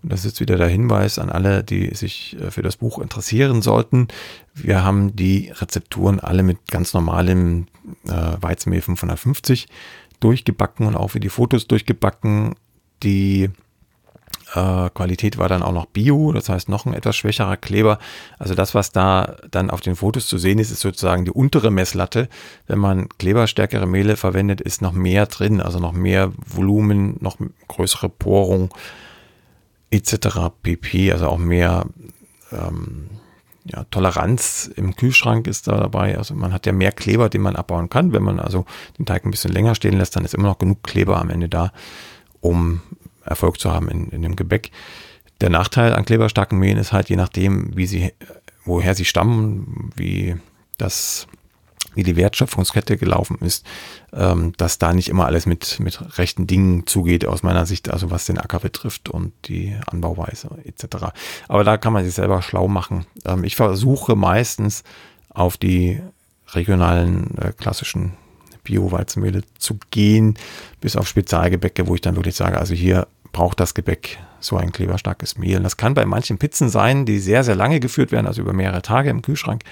Und das ist jetzt wieder der Hinweis an alle, die sich äh, für das Buch interessieren sollten. Wir haben die Rezepturen alle mit ganz normalem äh, Weizenmehl 550 durchgebacken und auch für die Fotos durchgebacken. Die äh, Qualität war dann auch noch Bio, das heißt noch ein etwas schwächerer Kleber. Also das, was da dann auf den Fotos zu sehen ist, ist sozusagen die untere Messlatte. Wenn man kleberstärkere Mehle verwendet, ist noch mehr drin, also noch mehr Volumen, noch größere Porung etc. pp. Also auch mehr ähm, ja, Toleranz im Kühlschrank ist da dabei. Also man hat ja mehr Kleber, den man abbauen kann. Wenn man also den Teig ein bisschen länger stehen lässt, dann ist immer noch genug Kleber am Ende da, um Erfolg zu haben in, in dem Gebäck. Der Nachteil an kleberstarken Mehlen ist halt, je nachdem, wie sie, woher sie stammen, wie das, wie die Wertschöpfungskette gelaufen ist, ähm, dass da nicht immer alles mit, mit rechten Dingen zugeht, aus meiner Sicht, also was den Acker betrifft und die Anbauweise etc. Aber da kann man sich selber schlau machen. Ähm, ich versuche meistens auf die regionalen äh, klassischen Bio-Weizenmehle zu gehen, bis auf Spezialgebäcke, wo ich dann wirklich sage, also hier braucht das Gebäck so ein kleberstarkes Mehl. Das kann bei manchen Pizzen sein, die sehr, sehr lange geführt werden, also über mehrere Tage im Kühlschrank,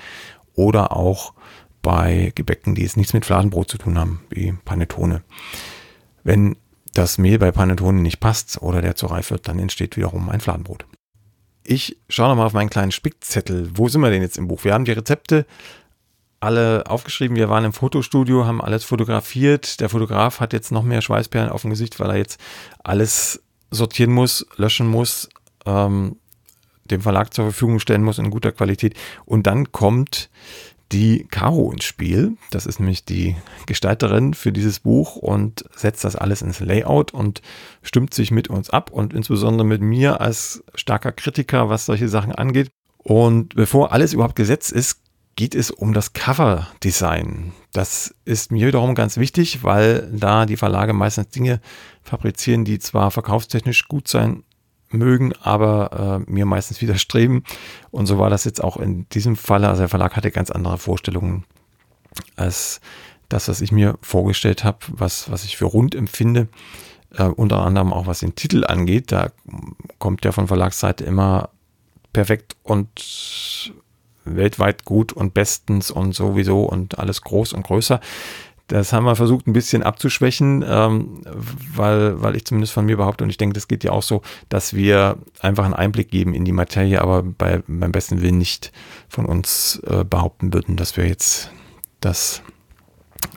oder auch bei Gebäcken, die jetzt nichts mit Fladenbrot zu tun haben, wie Panettone. Wenn das Mehl bei Panettone nicht passt oder der zu reif wird, dann entsteht wiederum ein Fladenbrot. Ich schaue nochmal auf meinen kleinen Spickzettel. Wo sind wir denn jetzt im Buch? Wir haben die Rezepte alle aufgeschrieben. Wir waren im Fotostudio, haben alles fotografiert. Der Fotograf hat jetzt noch mehr Schweißperlen auf dem Gesicht, weil er jetzt alles sortieren muss, löschen muss, ähm, dem Verlag zur Verfügung stellen muss in guter Qualität. Und dann kommt die Caro ins Spiel. Das ist nämlich die Gestalterin für dieses Buch und setzt das alles ins Layout und stimmt sich mit uns ab und insbesondere mit mir als starker Kritiker, was solche Sachen angeht. Und bevor alles überhaupt gesetzt ist, geht es um das Cover-Design. Das ist mir wiederum ganz wichtig, weil da die Verlage meistens Dinge fabrizieren, die zwar verkaufstechnisch gut sein mögen, aber äh, mir meistens widerstreben. Und so war das jetzt auch in diesem Fall. Also der Verlag hatte ganz andere Vorstellungen als das, was ich mir vorgestellt habe, was, was ich für rund empfinde. Äh, unter anderem auch was den Titel angeht. Da kommt ja von Verlagsseite immer perfekt und weltweit gut und bestens und sowieso und alles groß und größer. Das haben wir versucht ein bisschen abzuschwächen, ähm, weil, weil ich zumindest von mir behaupte, und ich denke, das geht ja auch so, dass wir einfach einen Einblick geben in die Materie, aber bei, beim besten Willen nicht von uns äh, behaupten würden, dass wir jetzt das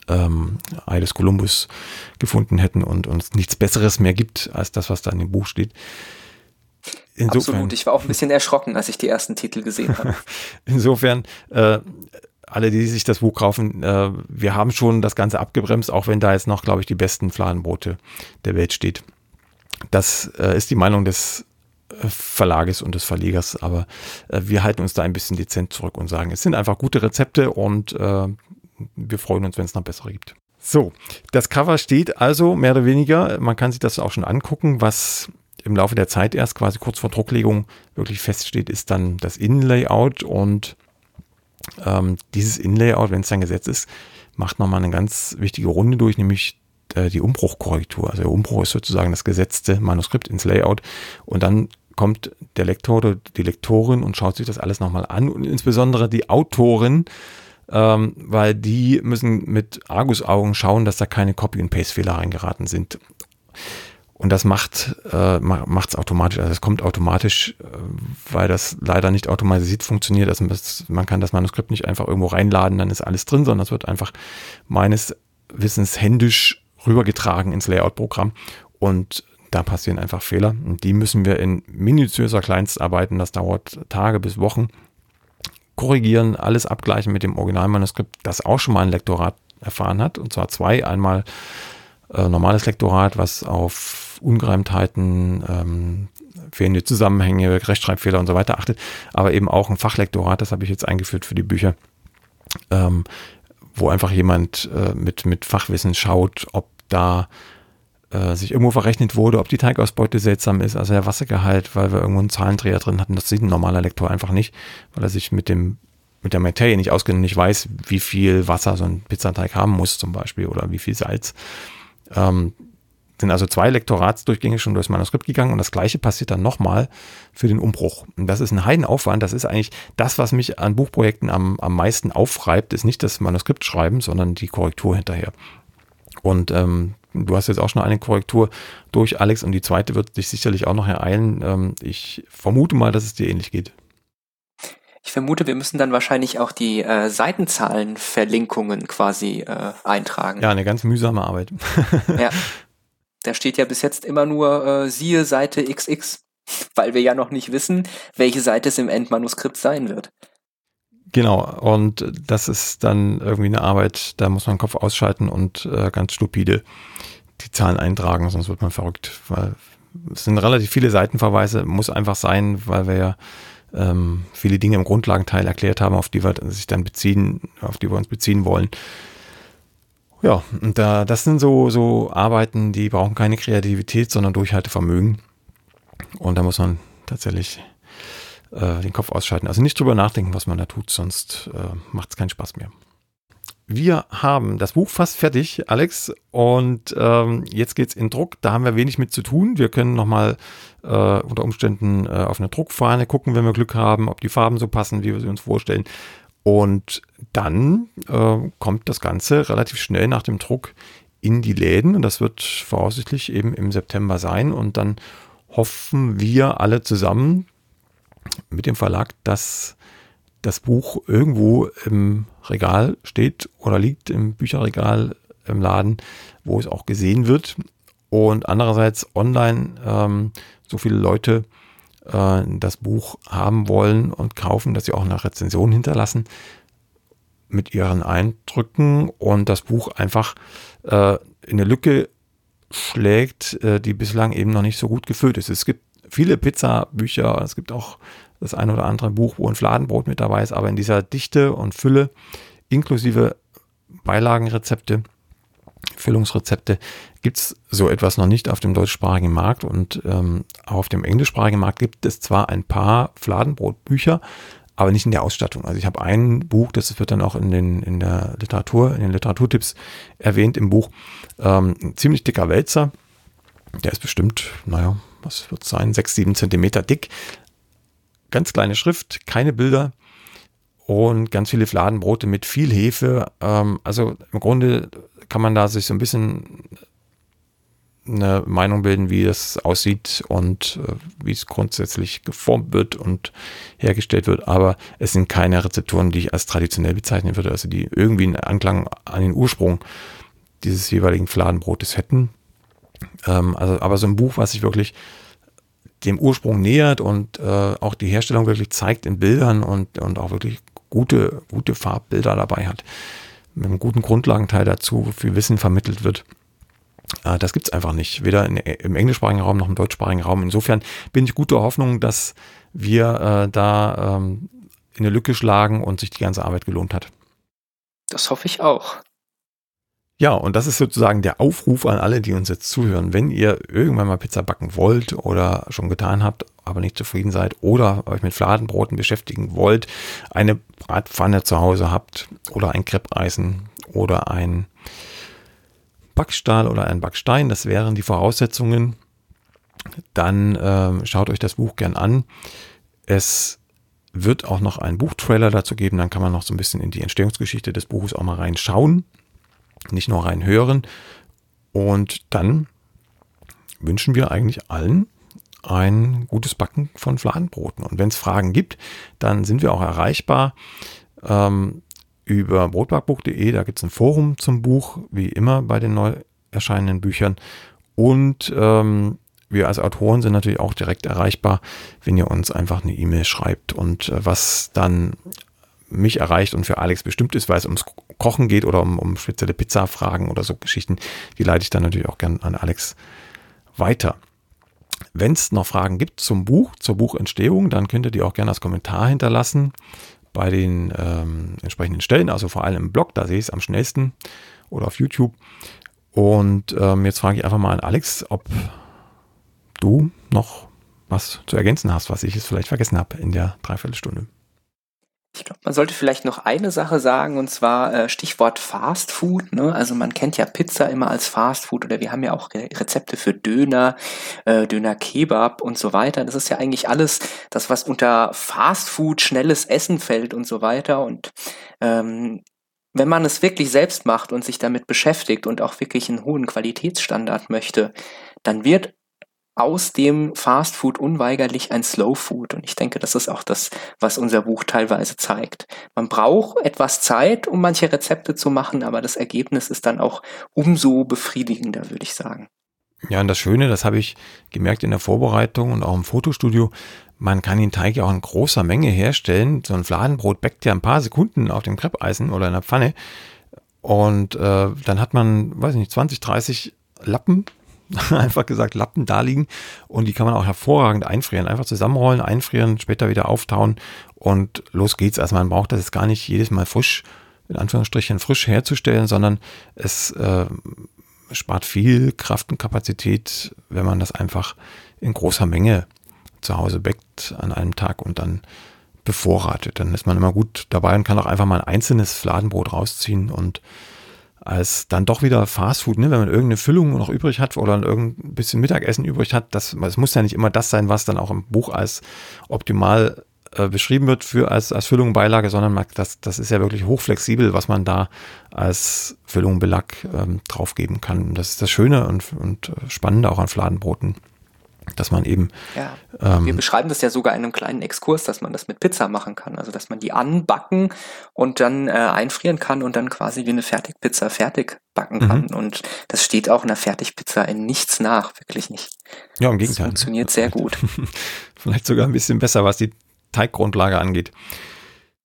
ähm, Ei des Kolumbus gefunden hätten und uns nichts Besseres mehr gibt als das, was da in dem Buch steht. Insofern, Absolut, ich war auch ein bisschen erschrocken, als ich die ersten Titel gesehen habe. Insofern, äh, alle, die sich das Buch kaufen, äh, wir haben schon das Ganze abgebremst, auch wenn da jetzt noch, glaube ich, die besten Fladenbrote der Welt steht. Das äh, ist die Meinung des äh, Verlages und des Verlegers, aber äh, wir halten uns da ein bisschen dezent zurück und sagen, es sind einfach gute Rezepte und äh, wir freuen uns, wenn es noch bessere gibt. So, das Cover steht also mehr oder weniger, man kann sich das auch schon angucken, was im Laufe der Zeit erst quasi kurz vor Drucklegung wirklich feststeht, ist dann das Innenlayout und ähm, dieses Innenlayout, wenn es dann gesetzt ist, macht nochmal eine ganz wichtige Runde durch, nämlich äh, die Umbruchkorrektur. Also der Umbruch ist sozusagen das gesetzte Manuskript ins Layout und dann kommt der Lektor oder die Lektorin und schaut sich das alles nochmal an und insbesondere die Autorin, ähm, weil die müssen mit Argusaugen schauen, dass da keine Copy- und Paste-Fehler reingeraten sind. Und das macht äh, es automatisch. Also es kommt automatisch, äh, weil das leider nicht automatisiert funktioniert. Also man kann das Manuskript nicht einfach irgendwo reinladen, dann ist alles drin, sondern es wird einfach meines Wissens händisch rübergetragen ins Layout-Programm. Und da passieren einfach Fehler. Und die müssen wir in minutiöser Kleinstarbeiten, das dauert Tage bis Wochen, korrigieren, alles abgleichen mit dem Originalmanuskript, das auch schon mal ein Lektorat erfahren hat. Und zwar zwei, einmal äh, normales Lektorat, was auf Ungereimtheiten, ähm, fehlende Zusammenhänge, Rechtschreibfehler und so weiter achtet, aber eben auch ein Fachlektorat, das habe ich jetzt eingeführt für die Bücher, ähm, wo einfach jemand äh, mit, mit Fachwissen schaut, ob da äh, sich irgendwo verrechnet wurde, ob die Teigausbeute seltsam ist, also der Wassergehalt, weil wir irgendwo einen Zahlendreher drin hatten. Das sieht ein normaler Lektor einfach nicht, weil er sich mit dem mit der Materie nicht auskennt nicht weiß, wie viel Wasser so ein Pizzateig haben muss zum Beispiel oder wie viel Salz. Ähm, sind also zwei Lektoratsdurchgänge schon durchs Manuskript gegangen und das gleiche passiert dann nochmal für den Umbruch. Und das ist ein Heidenaufwand. Das ist eigentlich das, was mich an Buchprojekten am, am meisten aufreibt, ist nicht das Manuskript schreiben, sondern die Korrektur hinterher. Und ähm, du hast jetzt auch schon eine Korrektur durch, Alex, und die zweite wird dich sicherlich auch noch ereilen. Ähm, ich vermute mal, dass es dir ähnlich geht. Ich vermute, wir müssen dann wahrscheinlich auch die äh, Seitenzahlenverlinkungen quasi äh, eintragen. Ja, eine ganz mühsame Arbeit. ja. Da steht ja bis jetzt immer nur äh, siehe Seite XX, weil wir ja noch nicht wissen, welche Seite es im Endmanuskript sein wird. Genau, und das ist dann irgendwie eine Arbeit, da muss man den Kopf ausschalten und äh, ganz stupide die Zahlen eintragen, sonst wird man verrückt, weil es sind relativ viele Seitenverweise, muss einfach sein, weil wir ja ähm, viele Dinge im Grundlagenteil erklärt haben, auf die wir sich dann beziehen, auf die wir uns beziehen wollen. Ja, und da, das sind so, so Arbeiten, die brauchen keine Kreativität, sondern Durchhaltevermögen. Und da muss man tatsächlich äh, den Kopf ausschalten. Also nicht drüber nachdenken, was man da tut, sonst äh, macht es keinen Spaß mehr. Wir haben das Buch fast fertig, Alex, und ähm, jetzt geht's in Druck. Da haben wir wenig mit zu tun. Wir können nochmal äh, unter Umständen äh, auf eine Druckfahne gucken, wenn wir Glück haben, ob die Farben so passen, wie wir sie uns vorstellen. Und dann äh, kommt das Ganze relativ schnell nach dem Druck in die Läden und das wird voraussichtlich eben im September sein. Und dann hoffen wir alle zusammen mit dem Verlag, dass das Buch irgendwo im Regal steht oder liegt im Bücherregal im Laden, wo es auch gesehen wird. Und andererseits online ähm, so viele Leute äh, das Buch haben wollen und kaufen, dass sie auch eine Rezension hinterlassen mit ihren Eindrücken und das Buch einfach äh, in eine Lücke schlägt, äh, die bislang eben noch nicht so gut gefüllt ist. Es gibt viele Pizza-Bücher, es gibt auch das ein oder andere Buch, wo ein Fladenbrot mit dabei ist, aber in dieser Dichte und Fülle, inklusive Beilagenrezepte, Füllungsrezepte, gibt es so etwas noch nicht auf dem deutschsprachigen Markt und ähm, auf dem englischsprachigen Markt gibt es zwar ein paar Fladenbrotbücher, aber nicht in der Ausstattung. Also ich habe ein Buch, das wird dann auch in, den, in der Literatur, in den Literaturtipps erwähnt im Buch, ähm, ein ziemlich dicker Wälzer. Der ist bestimmt, naja, was wird es sein, sechs, sieben Zentimeter dick. Ganz kleine Schrift, keine Bilder und ganz viele Fladenbrote mit viel Hefe. Ähm, also im Grunde kann man da sich so ein bisschen eine Meinung bilden, wie es aussieht und äh, wie es grundsätzlich geformt wird und hergestellt wird. Aber es sind keine Rezepturen, die ich als traditionell bezeichnen würde, also die irgendwie einen Anklang an den Ursprung dieses jeweiligen Fladenbrotes hätten. Ähm, also, aber so ein Buch, was sich wirklich dem Ursprung nähert und äh, auch die Herstellung wirklich zeigt in Bildern und, und auch wirklich gute, gute Farbbilder dabei hat. Mit einem guten Grundlagenteil dazu, wo viel Wissen vermittelt wird. Äh, das gibt es einfach nicht, weder in, im englischsprachigen Raum noch im deutschsprachigen Raum. Insofern bin ich guter Hoffnung, dass wir äh, da ähm, in eine Lücke schlagen und sich die ganze Arbeit gelohnt hat. Das hoffe ich auch. Ja, und das ist sozusagen der Aufruf an alle, die uns jetzt zuhören. Wenn ihr irgendwann mal Pizza backen wollt oder schon getan habt, aber nicht zufrieden seid oder euch mit Fladenbroten beschäftigen wollt, eine Bratpfanne zu Hause habt oder ein Kreppeisen oder ein Backstahl oder ein Backstein, das wären die Voraussetzungen, dann äh, schaut euch das Buch gern an. Es wird auch noch einen Buchtrailer dazu geben, dann kann man noch so ein bisschen in die Entstehungsgeschichte des Buches auch mal reinschauen, nicht nur reinhören. Und dann wünschen wir eigentlich allen ein gutes Backen von Fladenbroten. Und wenn es Fragen gibt, dann sind wir auch erreichbar. Ähm, über brotbackbuch.de, da gibt es ein Forum zum Buch, wie immer bei den neu erscheinenden Büchern. Und ähm, wir als Autoren sind natürlich auch direkt erreichbar, wenn ihr uns einfach eine E-Mail schreibt. Und äh, was dann mich erreicht und für Alex bestimmt ist, weil es ums Kochen geht oder um, um spezielle Pizza-Fragen oder so Geschichten, die leite ich dann natürlich auch gern an Alex weiter. Wenn es noch Fragen gibt zum Buch, zur Buchentstehung, dann könnt ihr die auch gerne als Kommentar hinterlassen bei den ähm, entsprechenden Stellen, also vor allem im Blog, da sehe ich es am schnellsten oder auf YouTube. Und ähm, jetzt frage ich einfach mal an Alex, ob du noch was zu ergänzen hast, was ich jetzt vielleicht vergessen habe in der Dreiviertelstunde. Ich glaube, man sollte vielleicht noch eine Sache sagen, und zwar äh, Stichwort Fast Food. Ne? Also man kennt ja Pizza immer als Fast Food oder wir haben ja auch Rezepte für Döner, äh, Döner Kebab und so weiter. Das ist ja eigentlich alles das, was unter Fast Food, schnelles Essen fällt und so weiter. Und ähm, wenn man es wirklich selbst macht und sich damit beschäftigt und auch wirklich einen hohen Qualitätsstandard möchte, dann wird aus dem Fast Food unweigerlich ein Slow Food. Und ich denke, das ist auch das, was unser Buch teilweise zeigt. Man braucht etwas Zeit, um manche Rezepte zu machen, aber das Ergebnis ist dann auch umso befriedigender, würde ich sagen. Ja, und das Schöne, das habe ich gemerkt in der Vorbereitung und auch im Fotostudio, man kann den Teig ja auch in großer Menge herstellen. So ein Fladenbrot backt ja ein paar Sekunden auf dem Kreppeisen oder in der Pfanne. Und äh, dann hat man, weiß ich nicht, 20, 30 Lappen einfach gesagt Lappen da liegen und die kann man auch hervorragend einfrieren. Einfach zusammenrollen, einfrieren, später wieder auftauen und los geht's. Also man braucht das jetzt gar nicht jedes Mal frisch, in Anführungsstrichen frisch herzustellen, sondern es äh, spart viel Kraft und Kapazität, wenn man das einfach in großer Menge zu Hause backt an einem Tag und dann bevorratet. Dann ist man immer gut dabei und kann auch einfach mal ein einzelnes Fladenbrot rausziehen und als dann doch wieder Fastfood, ne? wenn man irgendeine Füllung noch übrig hat oder irgendein bisschen Mittagessen übrig hat, das, das muss ja nicht immer das sein, was dann auch im Buch als optimal äh, beschrieben wird für als, als Füllung Beilage, sondern das, das ist ja wirklich hochflexibel, was man da als Füllung Belag ähm, draufgeben kann. Das ist das Schöne und, und Spannende auch an Fladenbroten dass man eben. Ja, ähm, wir beschreiben das ja sogar in einem kleinen Exkurs, dass man das mit Pizza machen kann. Also dass man die anbacken und dann äh, einfrieren kann und dann quasi wie eine Fertigpizza fertig backen kann. Mhm. Und das steht auch in der Fertigpizza in nichts nach, wirklich nicht. Ja, im Gegenteil. Das funktioniert sehr gut. Vielleicht sogar ein bisschen besser, was die Teiggrundlage angeht.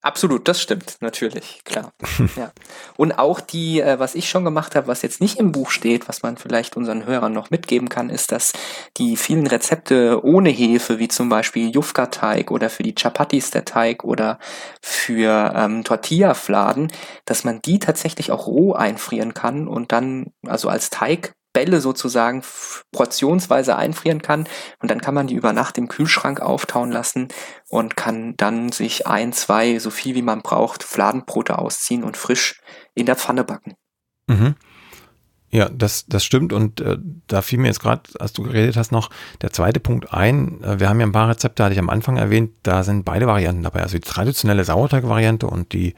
Absolut, das stimmt, natürlich, klar. ja. Und auch die, äh, was ich schon gemacht habe, was jetzt nicht im Buch steht, was man vielleicht unseren Hörern noch mitgeben kann, ist, dass die vielen Rezepte ohne Hefe, wie zum Beispiel Jufka-Teig oder für die Chapatis der Teig oder für ähm, Tortilla-Fladen, dass man die tatsächlich auch roh einfrieren kann und dann also als Teig Bälle sozusagen portionsweise einfrieren kann und dann kann man die über Nacht im Kühlschrank auftauen lassen und kann dann sich ein, zwei, so viel wie man braucht, Fladenbrote ausziehen und frisch in der Pfanne backen. Mhm. Ja, das, das stimmt und äh, da fiel mir jetzt gerade, als du geredet hast, noch der zweite Punkt ein. Äh, wir haben ja ein paar Rezepte, hatte ich am Anfang erwähnt, da sind beide Varianten dabei. Also die traditionelle Sauerteig-Variante und die,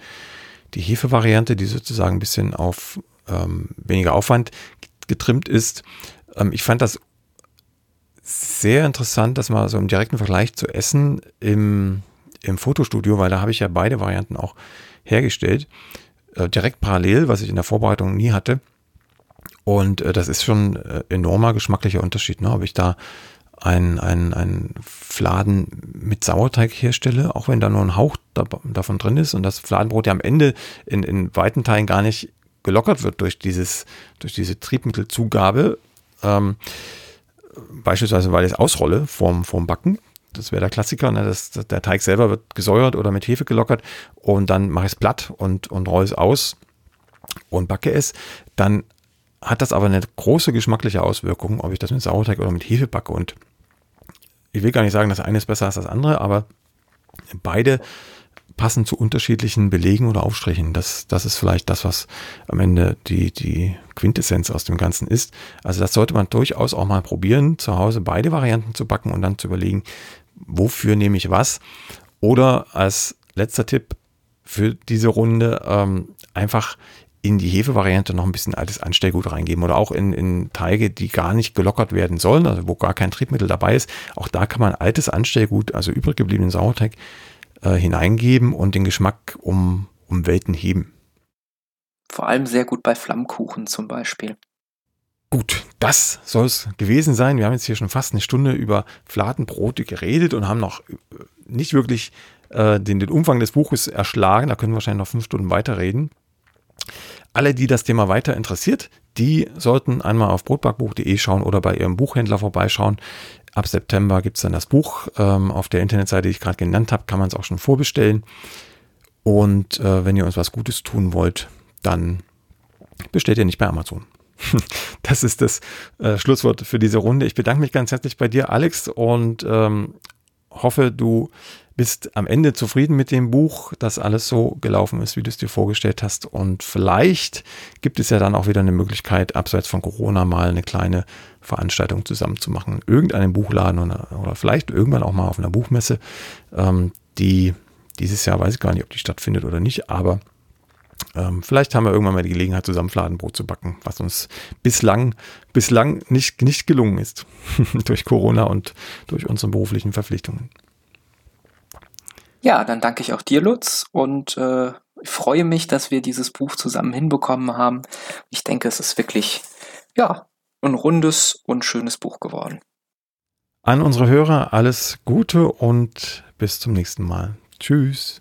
die Hefe-Variante, die sozusagen ein bisschen auf ähm, weniger Aufwand getrimmt ist. Ähm, ich fand das sehr interessant, das mal so im direkten Vergleich zu essen im, im Fotostudio, weil da habe ich ja beide Varianten auch hergestellt. Äh, direkt parallel, was ich in der Vorbereitung nie hatte. Und äh, das ist schon äh, enormer geschmacklicher Unterschied, ne? ob ich da ein, ein, ein Fladen mit Sauerteig herstelle, auch wenn da nur ein Hauch da, davon drin ist und das Fladenbrot ja am Ende in, in weiten Teilen gar nicht gelockert wird durch dieses, durch diese Triebmittelzugabe. Ähm, beispielsweise, weil ich es ausrolle vorm, vorm Backen. Das wäre der Klassiker. Ne? Das, der Teig selber wird gesäuert oder mit Hefe gelockert und dann mache ich es platt und, und rolle es aus und backe es. Dann hat das aber eine große geschmackliche Auswirkung, ob ich das mit Sauerteig oder mit Hefe backe. Und ich will gar nicht sagen, das eine ist besser als das andere, aber beide passen zu unterschiedlichen Belegen oder Aufstrichen. Das, das ist vielleicht das, was am Ende die, die Quintessenz aus dem Ganzen ist. Also das sollte man durchaus auch mal probieren, zu Hause beide Varianten zu backen und dann zu überlegen, wofür nehme ich was. Oder als letzter Tipp für diese Runde ähm, einfach in die Hefevariante noch ein bisschen altes Anstellgut reingeben oder auch in, in Teige, die gar nicht gelockert werden sollen, also wo gar kein Triebmittel dabei ist. Auch da kann man altes Anstellgut, also übrig gebliebenen Sauerteig, äh, hineingeben und den Geschmack um, um Welten heben. Vor allem sehr gut bei Flammkuchen zum Beispiel. Gut, das soll es gewesen sein. Wir haben jetzt hier schon fast eine Stunde über Fladenbrote geredet und haben noch äh, nicht wirklich äh, den, den Umfang des Buches erschlagen. Da können wir wahrscheinlich noch fünf Stunden weiterreden. Alle, die das Thema weiter interessiert, die sollten einmal auf brotbackbuch.de schauen oder bei ihrem Buchhändler vorbeischauen. Ab September gibt es dann das Buch. Ähm, auf der Internetseite, die ich gerade genannt habe, kann man es auch schon vorbestellen. Und äh, wenn ihr uns was Gutes tun wollt, dann bestellt ihr nicht bei Amazon. Das ist das äh, Schlusswort für diese Runde. Ich bedanke mich ganz herzlich bei dir, Alex, und ähm, hoffe, du bist am Ende zufrieden mit dem Buch, dass alles so gelaufen ist, wie du es dir vorgestellt hast. Und vielleicht gibt es ja dann auch wieder eine Möglichkeit, abseits von Corona mal eine kleine Veranstaltung zusammen zu machen. Irgendeinen Buchladen oder, oder vielleicht irgendwann auch mal auf einer Buchmesse, ähm, die dieses Jahr weiß ich gar nicht, ob die stattfindet oder nicht, aber ähm, vielleicht haben wir irgendwann mal die Gelegenheit, zusammen Fladenbrot zu backen, was uns bislang, bislang nicht, nicht gelungen ist. durch Corona und durch unsere beruflichen Verpflichtungen. Ja, dann danke ich auch dir, Lutz, und äh, ich freue mich, dass wir dieses Buch zusammen hinbekommen haben. Ich denke, es ist wirklich, ja, ein rundes und schönes Buch geworden. An unsere Hörer alles Gute und bis zum nächsten Mal. Tschüss.